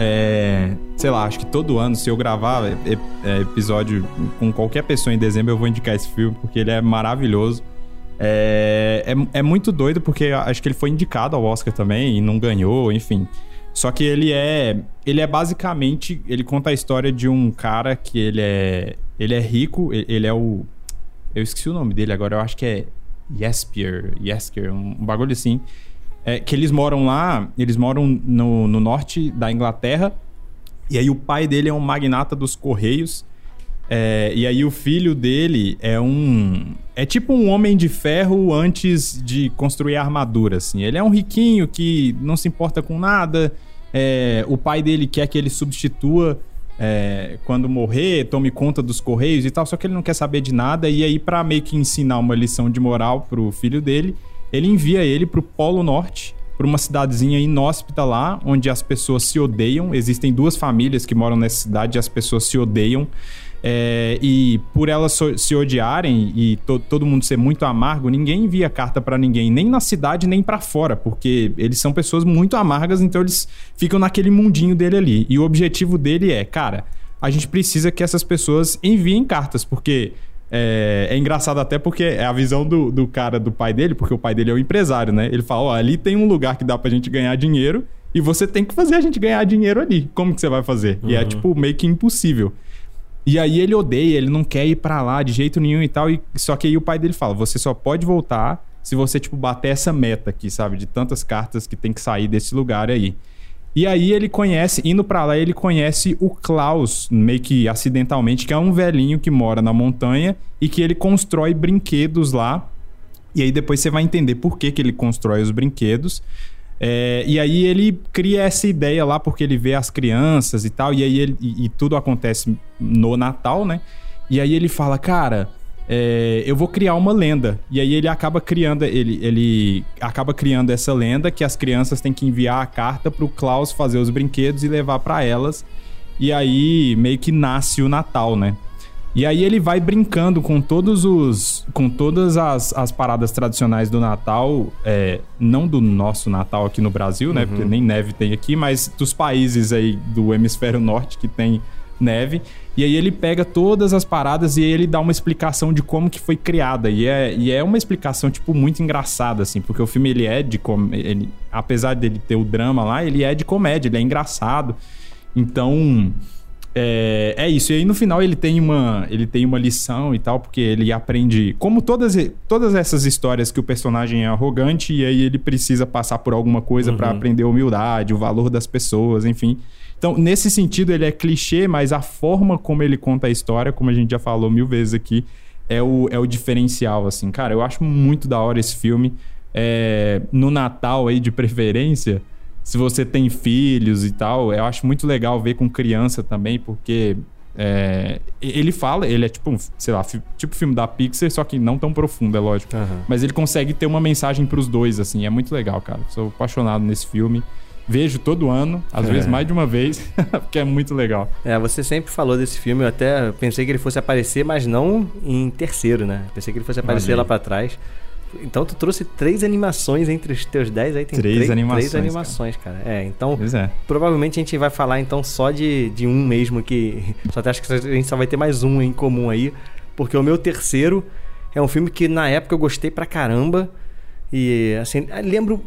É, sei lá, acho que todo ano, se eu gravar é, episódio com qualquer pessoa em dezembro, eu vou indicar esse filme, porque ele é maravilhoso. É, é, é muito doido, porque acho que ele foi indicado ao Oscar também e não ganhou, enfim. Só que ele é. Ele é basicamente. Ele conta a história de um cara que ele é. Ele é rico, ele é o. Eu esqueci o nome dele agora, eu acho que é Yespier, Yesker, um bagulho assim. É, que eles moram lá, eles moram no, no norte da Inglaterra. E aí o pai dele é um magnata dos Correios. É, e aí o filho dele é um. É tipo um homem de ferro antes de construir a armadura, assim. Ele é um riquinho que não se importa com nada. É, o pai dele quer que ele substitua é, quando morrer, tome conta dos correios e tal, só que ele não quer saber de nada. E aí, para meio que ensinar uma lição de moral pro filho dele, ele envia ele pro Polo Norte, para uma cidadezinha inóspita lá, onde as pessoas se odeiam. Existem duas famílias que moram nessa cidade e as pessoas se odeiam. É, e por elas so, se odiarem e to, todo mundo ser muito amargo, ninguém envia carta para ninguém, nem na cidade nem para fora, porque eles são pessoas muito amargas, então eles ficam naquele mundinho dele ali. E o objetivo dele é, cara, a gente precisa que essas pessoas enviem cartas, porque é, é, engraçado até porque é a visão do, do cara, do pai dele, porque o pai dele é o empresário, né? Ele fala: ó, ali tem um lugar que dá pra gente ganhar dinheiro e você tem que fazer a gente ganhar dinheiro ali. Como que você vai fazer? Uhum. E é, uhum. tipo, meio que impossível. E aí ele odeia, ele não quer ir para lá de jeito nenhum e tal. E, só que aí o pai dele fala: você só pode voltar se você, tipo, bater essa meta aqui, sabe? De tantas cartas que tem que sair desse lugar aí. E aí ele conhece, indo para lá, ele conhece o Klaus, meio que acidentalmente, que é um velhinho que mora na montanha e que ele constrói brinquedos lá. E aí depois você vai entender por que, que ele constrói os brinquedos. É, e aí ele cria essa ideia lá porque ele vê as crianças e tal, e aí ele, e, e tudo acontece no Natal, né? E aí ele fala, cara, é, eu vou criar uma lenda. E aí ele acaba criando, ele, ele acaba criando essa lenda que as crianças têm que enviar a carta pro Klaus fazer os brinquedos e levar para elas. E aí meio que nasce o Natal, né? E aí ele vai brincando com todos os. com todas as, as paradas tradicionais do Natal. É, não do nosso Natal aqui no Brasil, né? Uhum. Porque nem neve tem aqui, mas dos países aí do hemisfério norte que tem neve. E aí ele pega todas as paradas e ele dá uma explicação de como que foi criada. E é, e é uma explicação, tipo, muito engraçada, assim, porque o filme ele é de comédia. Apesar dele ter o drama lá, ele é de comédia, ele é engraçado. Então. É, é, isso. E aí no final ele tem uma ele tem uma lição e tal, porque ele aprende. Como todas, todas essas histórias que o personagem é arrogante, e aí ele precisa passar por alguma coisa uhum. para aprender a humildade, o valor das pessoas, enfim. Então, nesse sentido, ele é clichê, mas a forma como ele conta a história, como a gente já falou mil vezes aqui, é o, é o diferencial, assim. Cara, eu acho muito da hora esse filme. É, no Natal aí, de preferência, se você tem filhos e tal, eu acho muito legal ver com criança também, porque é, ele fala, ele é tipo, sei lá, tipo filme da Pixar, só que não tão profundo, é lógico. Uhum. Mas ele consegue ter uma mensagem para os dois, assim, é muito legal, cara. Sou apaixonado nesse filme. Vejo todo ano, às é. vezes mais de uma vez, porque é muito legal. É, você sempre falou desse filme, eu até pensei que ele fosse aparecer, mas não em terceiro, né? Pensei que ele fosse aparecer lá para trás. Então tu trouxe três animações entre os teus dez, aí tem três, três animações, três animações cara. cara. É, então é. provavelmente a gente vai falar então só de, de um mesmo que só até acho que a gente só vai ter mais um em comum aí, porque o meu terceiro é um filme que na época eu gostei pra caramba e assim, lembro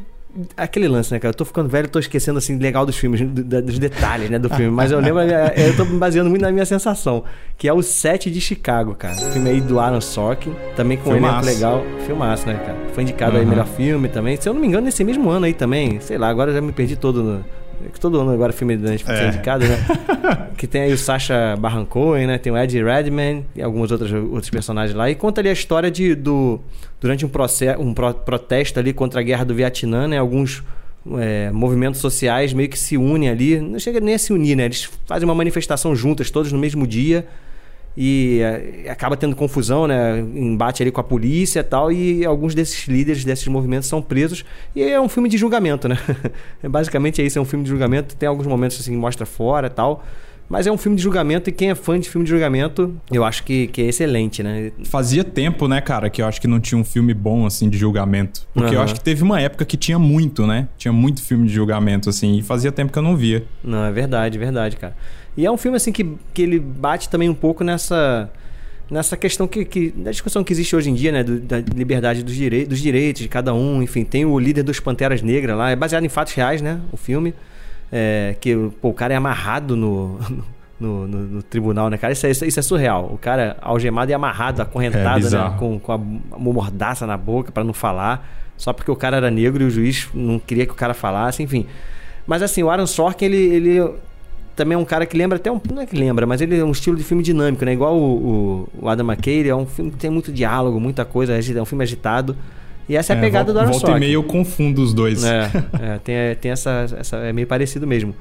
aquele lance, né, cara? Eu tô ficando velho, tô esquecendo, assim, legal dos filmes, do, dos detalhes, né, do filme. Mas eu lembro, é, eu tô me baseando muito na minha sensação, que é o Set de Chicago, cara. O filme aí do Aaron Sorkin, também com Filmaço. um elenco legal. Filmaço, né, cara? Foi indicado uhum. aí melhor filme também. Se eu não me engano, nesse mesmo ano aí também. Sei lá, agora eu já me perdi todo no que todo ano agora filme da Netflix é, é indicado, né? que tem aí o Sacha Baron Cohen, né? Tem o Ed Redman e alguns outros, outros personagens lá. E conta ali a história de, do, durante um, processo, um pro, protesto ali contra a guerra do Vietnã, né? Alguns é, movimentos sociais meio que se unem ali. Não chega nem a se unir, né? Eles fazem uma manifestação juntas, todos no mesmo dia e é, acaba tendo confusão, né? Embate ali com a polícia e tal, e alguns desses líderes desses movimentos são presos. E é um filme de julgamento, né? Basicamente é isso, é um filme de julgamento. Tem alguns momentos assim, mostra fora e tal. Mas é um filme de julgamento e quem é fã de filme de julgamento, eu acho que, que é excelente, né? Fazia tempo, né, cara, que eu acho que não tinha um filme bom, assim, de julgamento. Porque uhum. eu acho que teve uma época que tinha muito, né? Tinha muito filme de julgamento, assim, e fazia tempo que eu não via. Não, é verdade, verdade, cara. E é um filme assim que, que ele bate também um pouco nessa nessa questão que, que da discussão que existe hoje em dia, né, do, da liberdade dos, direi dos direitos de cada um, enfim, tem o líder dos Panteras Negras lá, é baseado em fatos reais, né, o filme, é, que pô, o cara é amarrado no, no, no, no, tribunal, né, cara, isso é, isso é surreal, o cara algemado e amarrado, acorrentado, é né, com, com a mordaça na boca para não falar, só porque o cara era negro e o juiz não queria que o cara falasse, enfim, mas assim, o Aaron Sorkin, ele, ele também é um cara que lembra até um. Não é que lembra, mas ele é um estilo de filme dinâmico, né? Igual o, o, o Adam McKay, é um filme que tem muito diálogo, muita coisa, é um filme agitado. E essa é, é a pegada do Aaron Volta e meio eu confundo os dois. É, é tem, é, tem essa, essa. É meio parecido mesmo.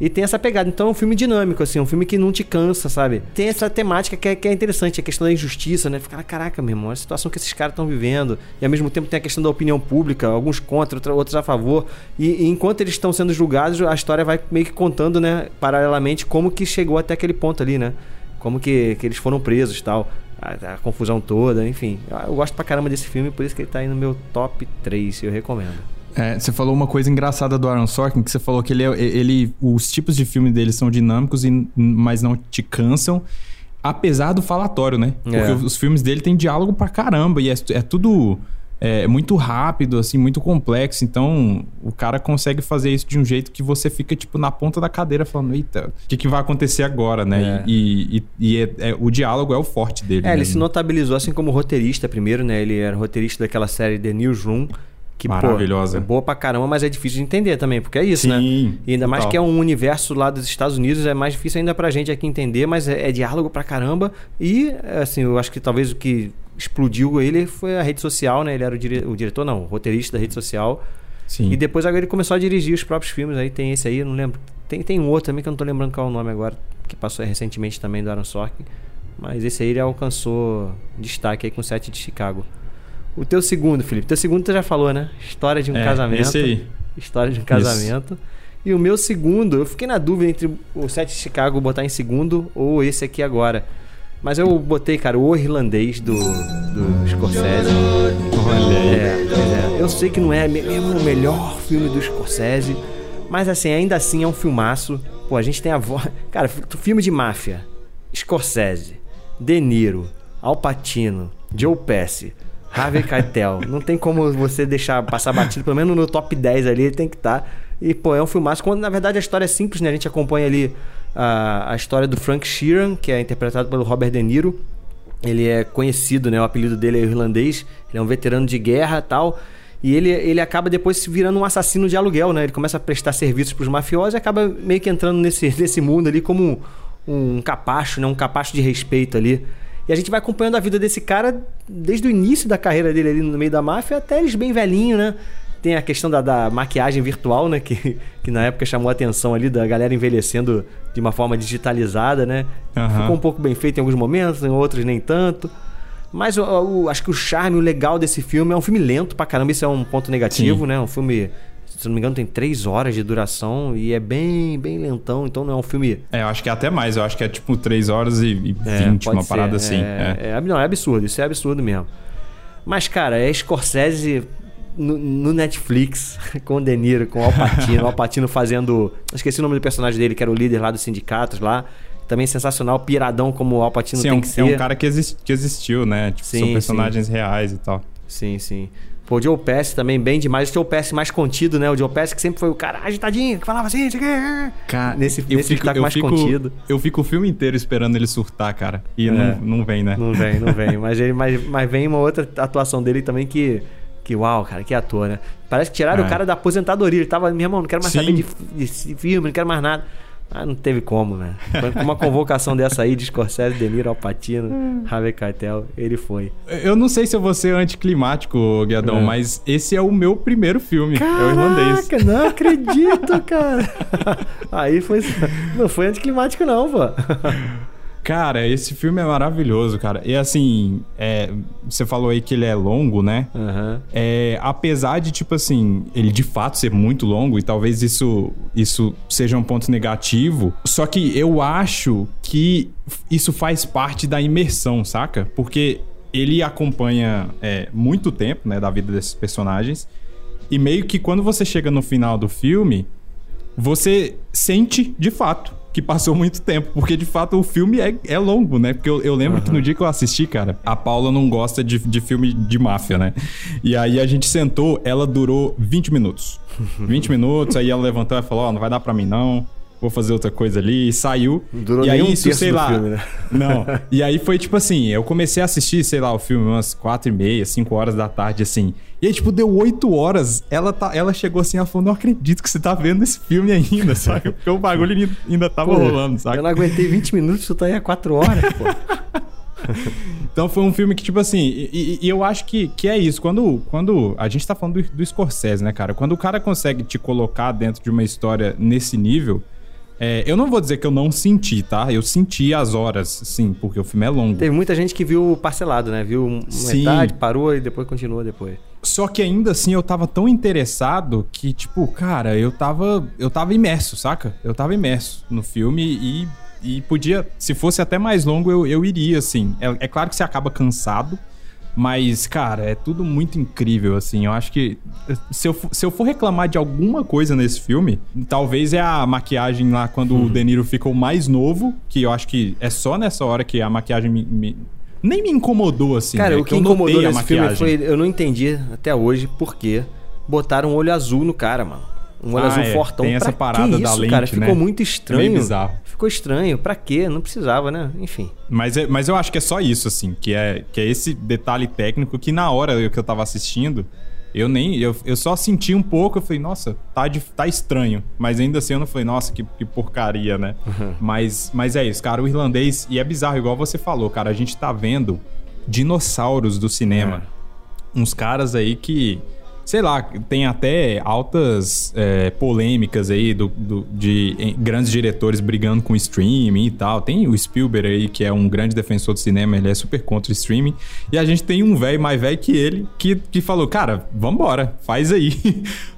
E tem essa pegada. Então é um filme dinâmico, assim, um filme que não te cansa, sabe? Tem essa temática que é, que é interessante, a questão da injustiça, né? Ficar, caraca, meu irmão, a situação que esses caras estão vivendo. E ao mesmo tempo tem a questão da opinião pública, alguns contra, outros a favor. E, e enquanto eles estão sendo julgados, a história vai meio que contando, né, paralelamente, como que chegou até aquele ponto ali, né? Como que, que eles foram presos tal. A, a, confusão toda, enfim. Eu, eu gosto pra caramba desse filme, por isso que ele tá aí no meu top 3, eu recomendo. É, você falou uma coisa engraçada do Aaron Sorkin, que você falou que ele, é, ele os tipos de filme dele são dinâmicos, e, mas não te cansam, apesar do falatório, né? Porque é. os filmes dele têm diálogo pra caramba e é, é tudo é, muito rápido, assim, muito complexo. Então, o cara consegue fazer isso de um jeito que você fica, tipo, na ponta da cadeira falando, eita, o que, que vai acontecer agora, né? É. E, e, e é, é, o diálogo é o forte dele. É, ele se notabilizou assim como roteirista primeiro, né? Ele era roteirista daquela série The Newsroom, que, Maravilhosa. Pô, é boa pra caramba, mas é difícil de entender também, porque é isso, né? Sim, né? E ainda total. mais que é um universo lá dos Estados Unidos, é mais difícil ainda pra gente aqui entender, mas é, é diálogo pra caramba. E, assim, eu acho que talvez o que explodiu ele foi a rede social, né? Ele era o, dire... o diretor, não, o roteirista da rede social. Sim. E depois agora ele começou a dirigir os próprios filmes. Aí tem esse aí, eu não lembro. Tem, tem um outro também que eu não tô lembrando qual é o nome agora, que passou recentemente também do Aaron Sorkin. Mas esse aí ele alcançou destaque aí com o set de Chicago. O teu segundo, Felipe. Teu segundo tu já falou, né? História de um é, casamento. Esse aí. História de um casamento. Isso. E o meu segundo, eu fiquei na dúvida entre o Sete de Chicago botar em segundo ou esse aqui agora. Mas eu botei, cara, o irlandês do, do Scorsese. Olha é, é, Eu sei que não é mesmo o melhor filme do Scorsese, mas assim, ainda assim é um filmaço. Pô, a gente tem a voz. Cara, filme de máfia. Scorsese, De Niro, Al Pacino, Joe Pesci. Harvey Keitel. Não tem como você deixar passar batido, pelo menos no top 10 ali, ele tem que estar. Tá. E, pô, é um filmaço. Quando, na verdade, a história é simples, né? A gente acompanha ali a, a história do Frank Sheeran, que é interpretado pelo Robert De Niro. Ele é conhecido, né? O apelido dele é irlandês. Ele é um veterano de guerra tal. E ele, ele acaba depois se virando um assassino de aluguel, né? Ele começa a prestar serviços para os mafiosos e acaba meio que entrando nesse, nesse mundo ali como um, um capacho, né? Um capacho de respeito ali. E a gente vai acompanhando a vida desse cara desde o início da carreira dele ali no meio da máfia até eles bem velhinho, né? Tem a questão da, da maquiagem virtual, né? Que, que na época chamou a atenção ali da galera envelhecendo de uma forma digitalizada, né? Uhum. Ficou um pouco bem feito em alguns momentos, em outros nem tanto. Mas acho que o charme, o legal desse filme é um filme lento pra caramba, isso é um ponto negativo, Sim. né? Um filme se não me engano, tem três horas de duração e é bem, bem lentão, então não é um filme. É, eu acho que é até mais, eu acho que é tipo três horas e vinte, é, uma ser. parada assim. É, é. é, não, é absurdo, isso é absurdo mesmo. Mas, cara, é Scorsese no, no, Netflix, com o De Niro, com o Alpatino, o Alpatino fazendo. Esqueci o nome do personagem dele, que era o líder lá dos sindicatos lá. Também sensacional, piradão como o Alpatino sim, tem é um, que ser. É um cara que, exist, que existiu, né? Tipo, sim, são personagens sim. reais e tal. Sim, sim. Pô, o Joe Pass também bem demais. O Joe Pass mais contido, né? O Joe Pass que sempre foi o cara agitadinho, que falava assim, cara, nesse, eu nesse fico, mais fico, contido. Eu fico o filme inteiro esperando ele surtar, cara. E é. não, não vem, né? Não vem, não vem. mas, ele, mas, mas vem uma outra atuação dele também que... Que uau, cara, que ator, né? Parece que tiraram é. o cara da aposentadoria. Ele tava, meu irmão, não quero mais Sim. saber de, de filme, não quero mais nada. Ah, não teve como, né? Com uma convocação dessa aí de Scorsese, De Niro, Alpatino, hum. Harvey Keitel, ele foi. Eu não sei se eu vou ser anticlimático, Guiadão, é. mas esse é o meu primeiro filme, Caraca, é o irlandês. não acredito, cara. aí foi... Não foi anticlimático não, pô. Cara, esse filme é maravilhoso, cara. E assim, é, você falou aí que ele é longo, né? Uhum. É, apesar de, tipo assim, ele de fato ser muito longo, e talvez isso, isso seja um ponto negativo, só que eu acho que isso faz parte da imersão, saca? Porque ele acompanha é, muito tempo, né, da vida desses personagens. E meio que quando você chega no final do filme, você sente de fato que passou muito tempo, porque de fato o filme é, é longo, né? Porque eu, eu lembro uhum. que no dia que eu assisti, cara, a Paula não gosta de, de filme de máfia, né? E aí a gente sentou, ela durou 20 minutos. 20 minutos, aí ela levantou e falou: Ó, oh, não vai dar pra mim não vou fazer outra coisa ali, e saiu. Durou e aí isso, sei lá. Filme, né? Não. E aí foi tipo assim, eu comecei a assistir, sei lá, o filme umas quatro e meia, cinco horas da tarde, assim. E aí, tipo, deu oito horas. Ela, tá, ela chegou assim, ela falou: Não acredito que você tá vendo esse filme ainda, sabe? Porque o bagulho ainda tava pô, rolando, sabe? Eu não aguentei 20 minutos, tu tá aí há quatro horas, pô. então foi um filme que, tipo assim, e, e, eu acho que, que é isso. Quando, quando a gente tá falando do, do Scorsese, né, cara? Quando o cara consegue te colocar dentro de uma história nesse nível, é, eu não vou dizer que eu não senti, tá? Eu senti as horas, sim, porque o filme é longo. Teve muita gente que viu parcelado, né? Viu metade, sim. parou e depois continua depois. Só que ainda assim eu tava tão interessado que, tipo, cara, eu tava. Eu tava imerso, saca? Eu tava imerso no filme e, e podia. Se fosse até mais longo, eu, eu iria, assim. É, é claro que você acaba cansado. Mas, cara, é tudo muito incrível, assim. Eu acho que se eu, se eu for reclamar de alguma coisa nesse filme, talvez é a maquiagem lá quando uhum. o De Niro ficou mais novo, que eu acho que é só nessa hora que a maquiagem me, me nem me incomodou, assim. Cara, né? o que, que incomodou nesse filme foi. Eu não entendi até hoje por que botaram um olho azul no cara, mano. Um olho ah, azul é, fortão. Tem essa pra parada que isso, da lente, cara? Ficou né? muito estranho. É bizarro. Ficou estranho. Pra quê? Não precisava, né? Enfim. Mas, é, mas eu acho que é só isso, assim. Que é, que é esse detalhe técnico que na hora que eu tava assistindo, eu nem. Eu, eu só senti um pouco, eu falei, nossa, tá, de, tá estranho. Mas ainda assim eu não falei, nossa, que, que porcaria, né? Uhum. Mas, mas é isso, cara. O irlandês. E é bizarro, igual você falou, cara. A gente tá vendo dinossauros do cinema. É. Uns caras aí que sei lá, tem até altas é, polêmicas aí do, do, de grandes diretores brigando com streaming e tal. Tem o Spielberg aí, que é um grande defensor do cinema, ele é super contra o streaming. E a gente tem um velho mais velho que ele, que, que falou, cara, vambora, faz aí.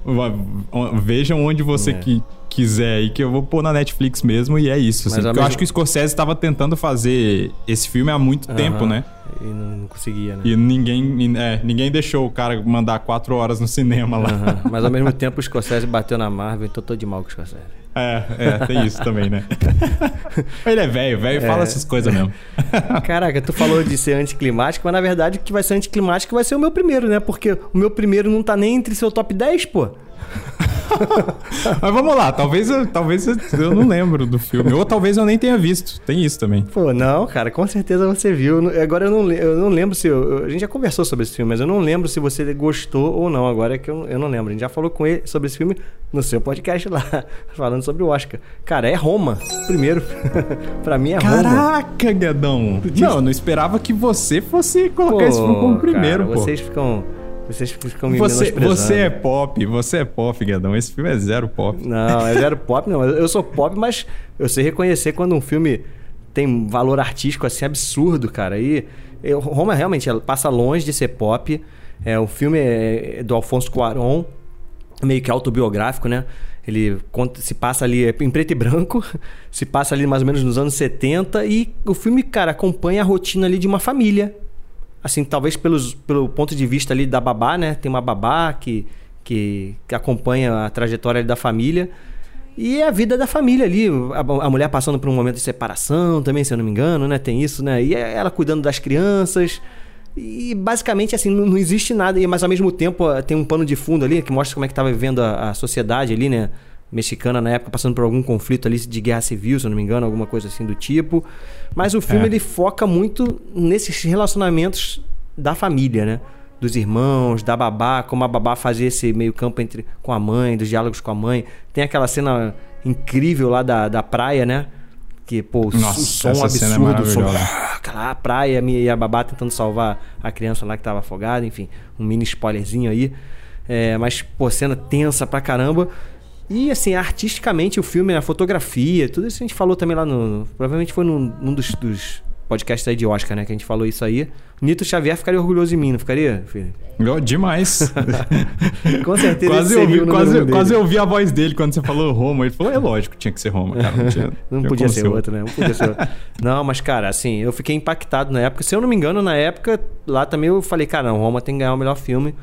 Vejam onde você é. que, quiser aí, que eu vou pôr na Netflix mesmo, e é isso. Assim, mesmo... Eu acho que o Scorsese estava tentando fazer esse filme há muito tempo, né? E não conseguia, né? E ninguém, é, ninguém deixou o cara mandar quatro horas no cinema lá. Uhum. Mas ao mesmo tempo o Scorsese bateu na Marvel, então tô de mal com o Scorsese. É, é, tem isso também, né? Ele é velho, velho é... fala essas coisas mesmo. Caraca, tu falou de ser anticlimático, mas na verdade o que vai ser anticlimático vai ser o meu primeiro, né? Porque o meu primeiro não tá nem entre seu top 10, pô. Mas vamos lá, talvez, eu, talvez eu não lembro do filme. Ou talvez eu nem tenha visto. Tem isso também. Pô, não, cara, com certeza você viu. Agora eu não, eu não lembro se. Eu, a gente já conversou sobre esse filme, mas eu não lembro se você gostou ou não. Agora é que eu, eu não lembro. A gente já falou com ele sobre esse filme no seu podcast lá, falando sobre o Oscar. Cara, é Roma. Primeiro. pra mim é Caraca, Roma. Caraca, Guedão. Não, eu não esperava que você fosse colocar pô, esse filme como primeiro, cara, pô. Vocês ficam vocês ficam me você, você é pop, você é pop, Guedão. Esse filme é zero pop. Não, é zero pop, não. Eu sou pop, mas eu sei reconhecer quando um filme tem valor artístico assim absurdo, cara. E eu, Roma realmente passa longe de ser pop. É, o filme é do Alfonso Cuarón, meio que autobiográfico, né? Ele conta, se passa ali é em preto e branco, se passa ali mais ou menos nos anos 70 e o filme, cara, acompanha a rotina ali de uma família assim, talvez pelos, pelo ponto de vista ali da babá, né? Tem uma babá que, que, que acompanha a trajetória da família. E é a vida da família ali. A, a, mulher passando por um momento de separação também, se eu não me engano, né? Tem isso, né? E é ela cuidando das crianças. E basicamente, assim, não, não, existe nada, mas ao mesmo tempo tem um pano de fundo ali que mostra como é que estava vivendo a, a, sociedade ali, né? Mexicana na época, passando por algum conflito ali de guerra civil, se eu não me engano, alguma coisa assim do tipo. Mas o filme é. ele foca muito nesses relacionamentos da família, né? Dos irmãos, da babá, como a babá fazia esse meio campo entre, com a mãe, dos diálogos com a mãe. Tem aquela cena incrível lá da, da praia, né? Que, pô, Nossa, o som é absurdo, é o som. Aquela praia e a babá tentando salvar a criança lá que tava afogada, enfim, um mini spoilerzinho aí. É, mas, pô, cena tensa pra caramba. E, assim, artisticamente o filme, a fotografia, tudo isso a gente falou também lá no. Provavelmente foi num, num dos, dos podcasts aí de Oscar, né? Que a gente falou isso aí. Nito Xavier ficaria orgulhoso de mim, não ficaria, filho? Demais. Com certeza. quase ouvi, quase, quase ouvi a voz dele quando você falou Roma. Ele falou, é lógico, tinha que ser Roma, cara. Não, tinha, não podia ser outro, né? Não podia ser outro. não, mas, cara, assim, eu fiquei impactado na época. Se eu não me engano, na época, lá também eu falei, cara, não, Roma tem que ganhar o melhor filme.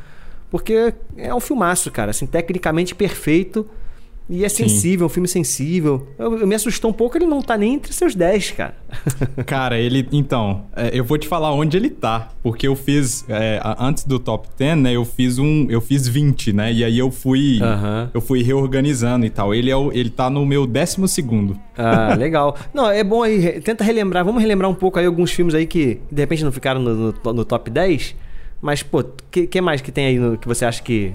Porque é um filmaço, cara. Assim, tecnicamente perfeito e é sensível, Sim. um filme sensível. Eu, eu, me assustou um pouco, ele não tá nem entre seus 10, cara. cara, ele. Então, é, eu vou te falar onde ele tá. Porque eu fiz. É, antes do top 10, né? Eu fiz um. Eu fiz 20, né? E aí eu fui. Eu fui reorganizando e tal. Ele, é o, ele tá no meu décimo segundo. Ah, legal. Não, é bom aí. Tenta relembrar. Vamos relembrar um pouco aí alguns filmes aí que de repente não ficaram no, no, no top 10. Mas, pô, o que, que mais que tem aí no, que você acha que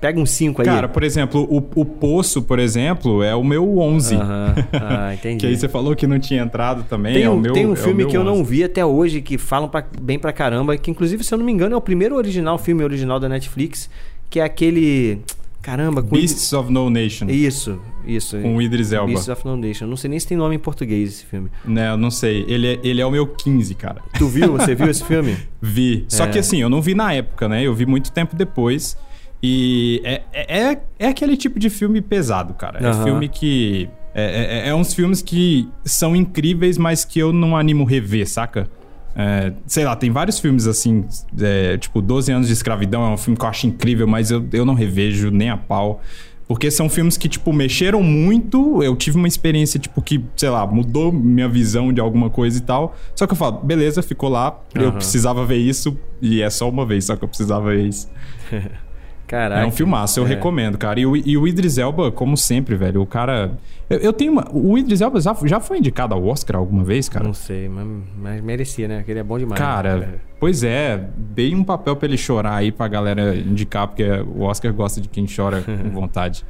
Pega um 5 aí. Cara, por exemplo, o, o Poço, por exemplo, é o meu 11. Aham, ah, entendi. que aí você falou que não tinha entrado também. Tem, é o meu, tem um é filme que eu não vi até hoje, que falam pra, bem pra caramba, que inclusive, se eu não me engano, é o primeiro original, filme original da Netflix, que é aquele... Caramba, com Beasts of No Nation. Isso, isso. Com o Idris Elba. Beasts of No Nation. Não sei nem se tem nome em português esse filme. Não, não sei. Ele é, ele é o meu 15, cara. Tu viu? Você viu esse filme? vi. Só é. que assim, eu não vi na época, né? Eu vi muito tempo depois. E é, é, é, é aquele tipo de filme pesado, cara. É filme que. É, é, é, uns filmes que são incríveis, mas que eu não animo rever, saca? É, sei lá, tem vários filmes assim, é, tipo 12 anos de escravidão é um filme que eu acho incrível, mas eu, eu não revejo nem a pau. Porque são filmes que, tipo, mexeram muito. Eu tive uma experiência, tipo, que, sei lá, mudou minha visão de alguma coisa e tal. Só que eu falo, beleza, ficou lá, uhum. eu precisava ver isso, e é só uma vez, só que eu precisava ver isso. Caraca. É um filmaço, eu é. recomendo, cara. E o, e o Idris Elba, como sempre, velho, o cara. Eu, eu tenho uma. O Idris Elba já, já foi indicado ao Oscar alguma vez, cara? Não sei, mas, mas merecia, né? Porque ele é bom demais. Cara, né? pois é. Dei um papel pra ele chorar aí pra galera indicar, porque o Oscar gosta de quem chora com vontade.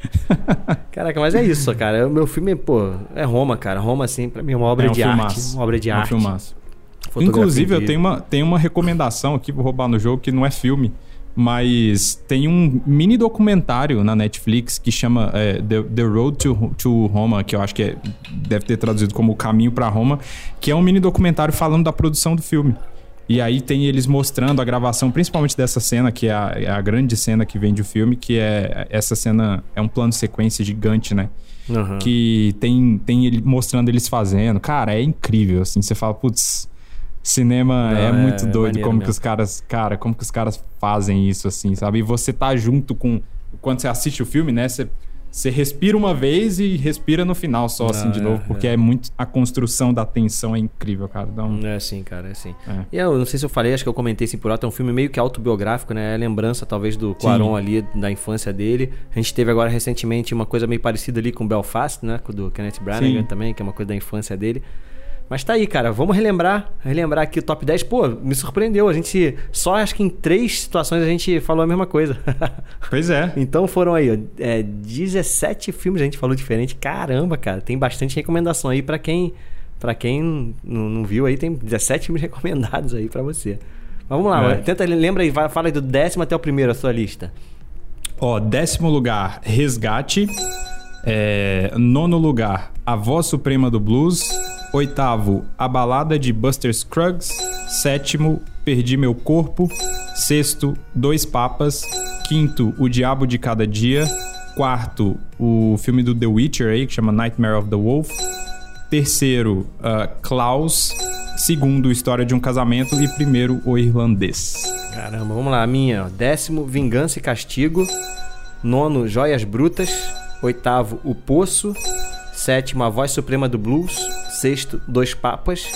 Caraca, mas é isso, cara. O meu filme, pô, é Roma, cara. Roma, assim, pra mim é uma obra é um de filmaço. arte. Uma obra de é um arte. Filmaço. Inclusive, eu tenho uma, tenho uma recomendação aqui, vou roubar no jogo, que não é filme mas tem um mini documentário na Netflix que chama é, The, The, Road to, to Roma, que eu acho que é, deve ter traduzido como O Caminho para Roma, que é um mini documentário falando da produção do filme. E aí tem eles mostrando a gravação, principalmente dessa cena, que é a, é a grande cena que vem do filme, que é essa cena, é um plano de sequência gigante, né? Uhum. Que tem, tem ele mostrando eles fazendo. Cara, é incrível, assim. Você fala, putz, Cinema Não, é, é muito doido como mesmo. que os caras, cara, como que os caras fazem isso assim, sabe? E você tá junto com quando você assiste o filme, né? Você você respira uma vez e respira no final só, assim, de é, novo, porque é. é. muito. A construção da tensão é incrível, cara. Um... É assim, cara, é assim. É. E eu não sei se eu falei, acho que eu comentei assim por alto, é um filme meio que autobiográfico, né? É lembrança, talvez, do Quaron ali, da infância dele. A gente teve agora recentemente uma coisa meio parecida ali com Belfast, né? Do Kenneth Branagh também, que é uma coisa da infância dele. Mas tá aí, cara. Vamos relembrar. Relembrar aqui o top 10. Pô, me surpreendeu. A gente. Só acho que em três situações a gente falou a mesma coisa. Pois é. então foram aí, ó, é, 17 filmes a gente falou diferente. Caramba, cara. Tem bastante recomendação aí para quem. para quem não, não, viu aí, tem 17 filmes recomendados aí para você. Mas vamos lá, é. tenta, lembra aí, fala aí do décimo até o primeiro a sua lista. Ó, décimo lugar, Resgate. É, nono lugar, A Voz Suprema do Blues. Oitavo, A Balada de Buster Scruggs. Sétimo, Perdi Meu Corpo. Sexto, Dois Papas. Quinto, O Diabo de Cada Dia. Quarto, o filme do The Witcher aí, que chama Nightmare of the Wolf. Terceiro, uh, Klaus. Segundo, História de um Casamento. E primeiro, O Irlandês. Caramba, vamos lá. A minha. Décimo, Vingança e Castigo. Nono, Joias Brutas. Oitavo, O Poço. Sétimo, A Voz Suprema do Blues. Sexto, Dois Papas.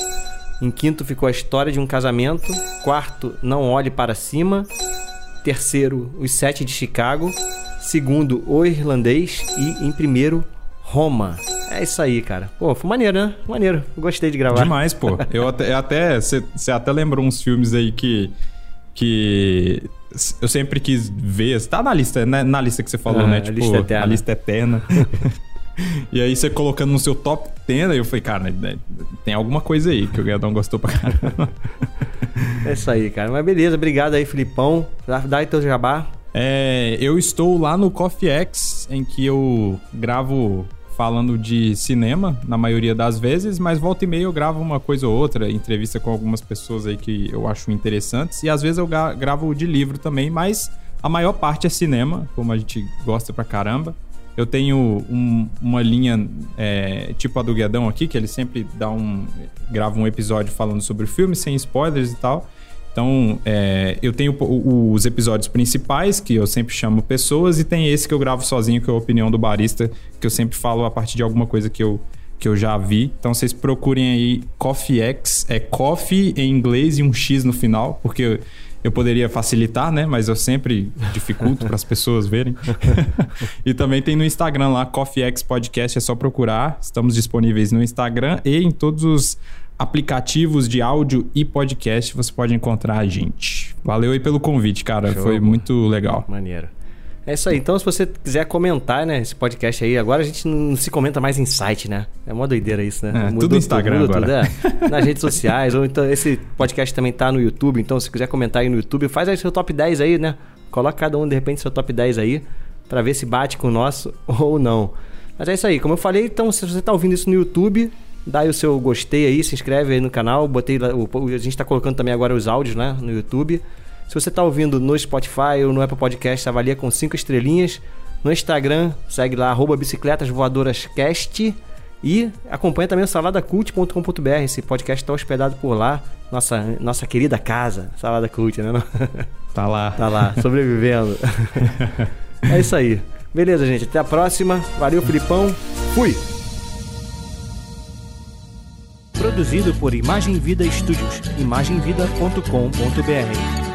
Em quinto ficou A História de um Casamento. Quarto, Não Olhe para Cima. Terceiro, Os Sete de Chicago. Segundo, O Irlandês. E em primeiro, Roma. É isso aí, cara. Pô, foi maneiro, né? Maneiro. Gostei de gravar. Demais, pô. Eu até. Você até lembrou uns filmes aí que. Que eu sempre quis ver. Tá na lista, né? Na lista que você falou, né? Tipo, a lista eterna. A lista eterna. e aí você colocando no seu top 10, aí eu falei, cara, né, tem alguma coisa aí que o Guedão gostou pra caramba. é isso aí, cara. Mas beleza, obrigado aí, Filipão. Dá aí teu jabá. É, eu estou lá no Coffee X, em que eu gravo falando de cinema, na maioria das vezes, mas volta e meia eu gravo uma coisa ou outra, entrevista com algumas pessoas aí que eu acho interessantes, e às vezes eu gravo de livro também, mas a maior parte é cinema, como a gente gosta pra caramba. Eu tenho um, uma linha é, tipo a do Guedão aqui, que ele sempre dá um. grava um episódio falando sobre o filme, sem spoilers e tal. Então, é, eu tenho os episódios principais, que eu sempre chamo pessoas, e tem esse que eu gravo sozinho, que é a opinião do barista, que eu sempre falo a partir de alguma coisa que eu, que eu já vi. Então, vocês procurem aí Coffee X, é coffee em inglês e um X no final, porque eu poderia facilitar, né? Mas eu sempre dificulto para as pessoas verem. e também tem no Instagram lá, Coffee X Podcast, é só procurar. Estamos disponíveis no Instagram e em todos os aplicativos de áudio e podcast você pode encontrar a gente. Valeu aí pelo convite, cara. Show. Foi muito legal. Maneiro. É isso aí. Então, se você quiser comentar, né, esse podcast aí, agora a gente não se comenta mais em site, né? É uma doideira isso, né? É, tudo no Instagram tudo, agora. Tudo, é, nas redes sociais. ou então, esse podcast também tá no YouTube. Então, se quiser comentar aí no YouTube, faz aí seu top 10 aí, né? Coloca cada um, de repente, seu top 10 aí, para ver se bate com o nosso ou não. Mas é isso aí. Como eu falei, então, se você tá ouvindo isso no YouTube, dá aí o seu gostei aí, se inscreve aí no canal. Botei a gente está colocando também agora os áudios, né, no YouTube. Se você está ouvindo no Spotify ou no Apple Podcast, avalia com cinco estrelinhas. No Instagram, segue lá, arroba bicicletas voadoras cast. E acompanha também o saladacult.com.br. Esse podcast está hospedado por lá. Nossa, nossa querida casa, Salada Cult, né? Tá lá. Tá lá, sobrevivendo. é isso aí. Beleza, gente. Até a próxima. Valeu, Filipão. Fui! Produzido por Imagem Vida Studios, imagemvida.com.br.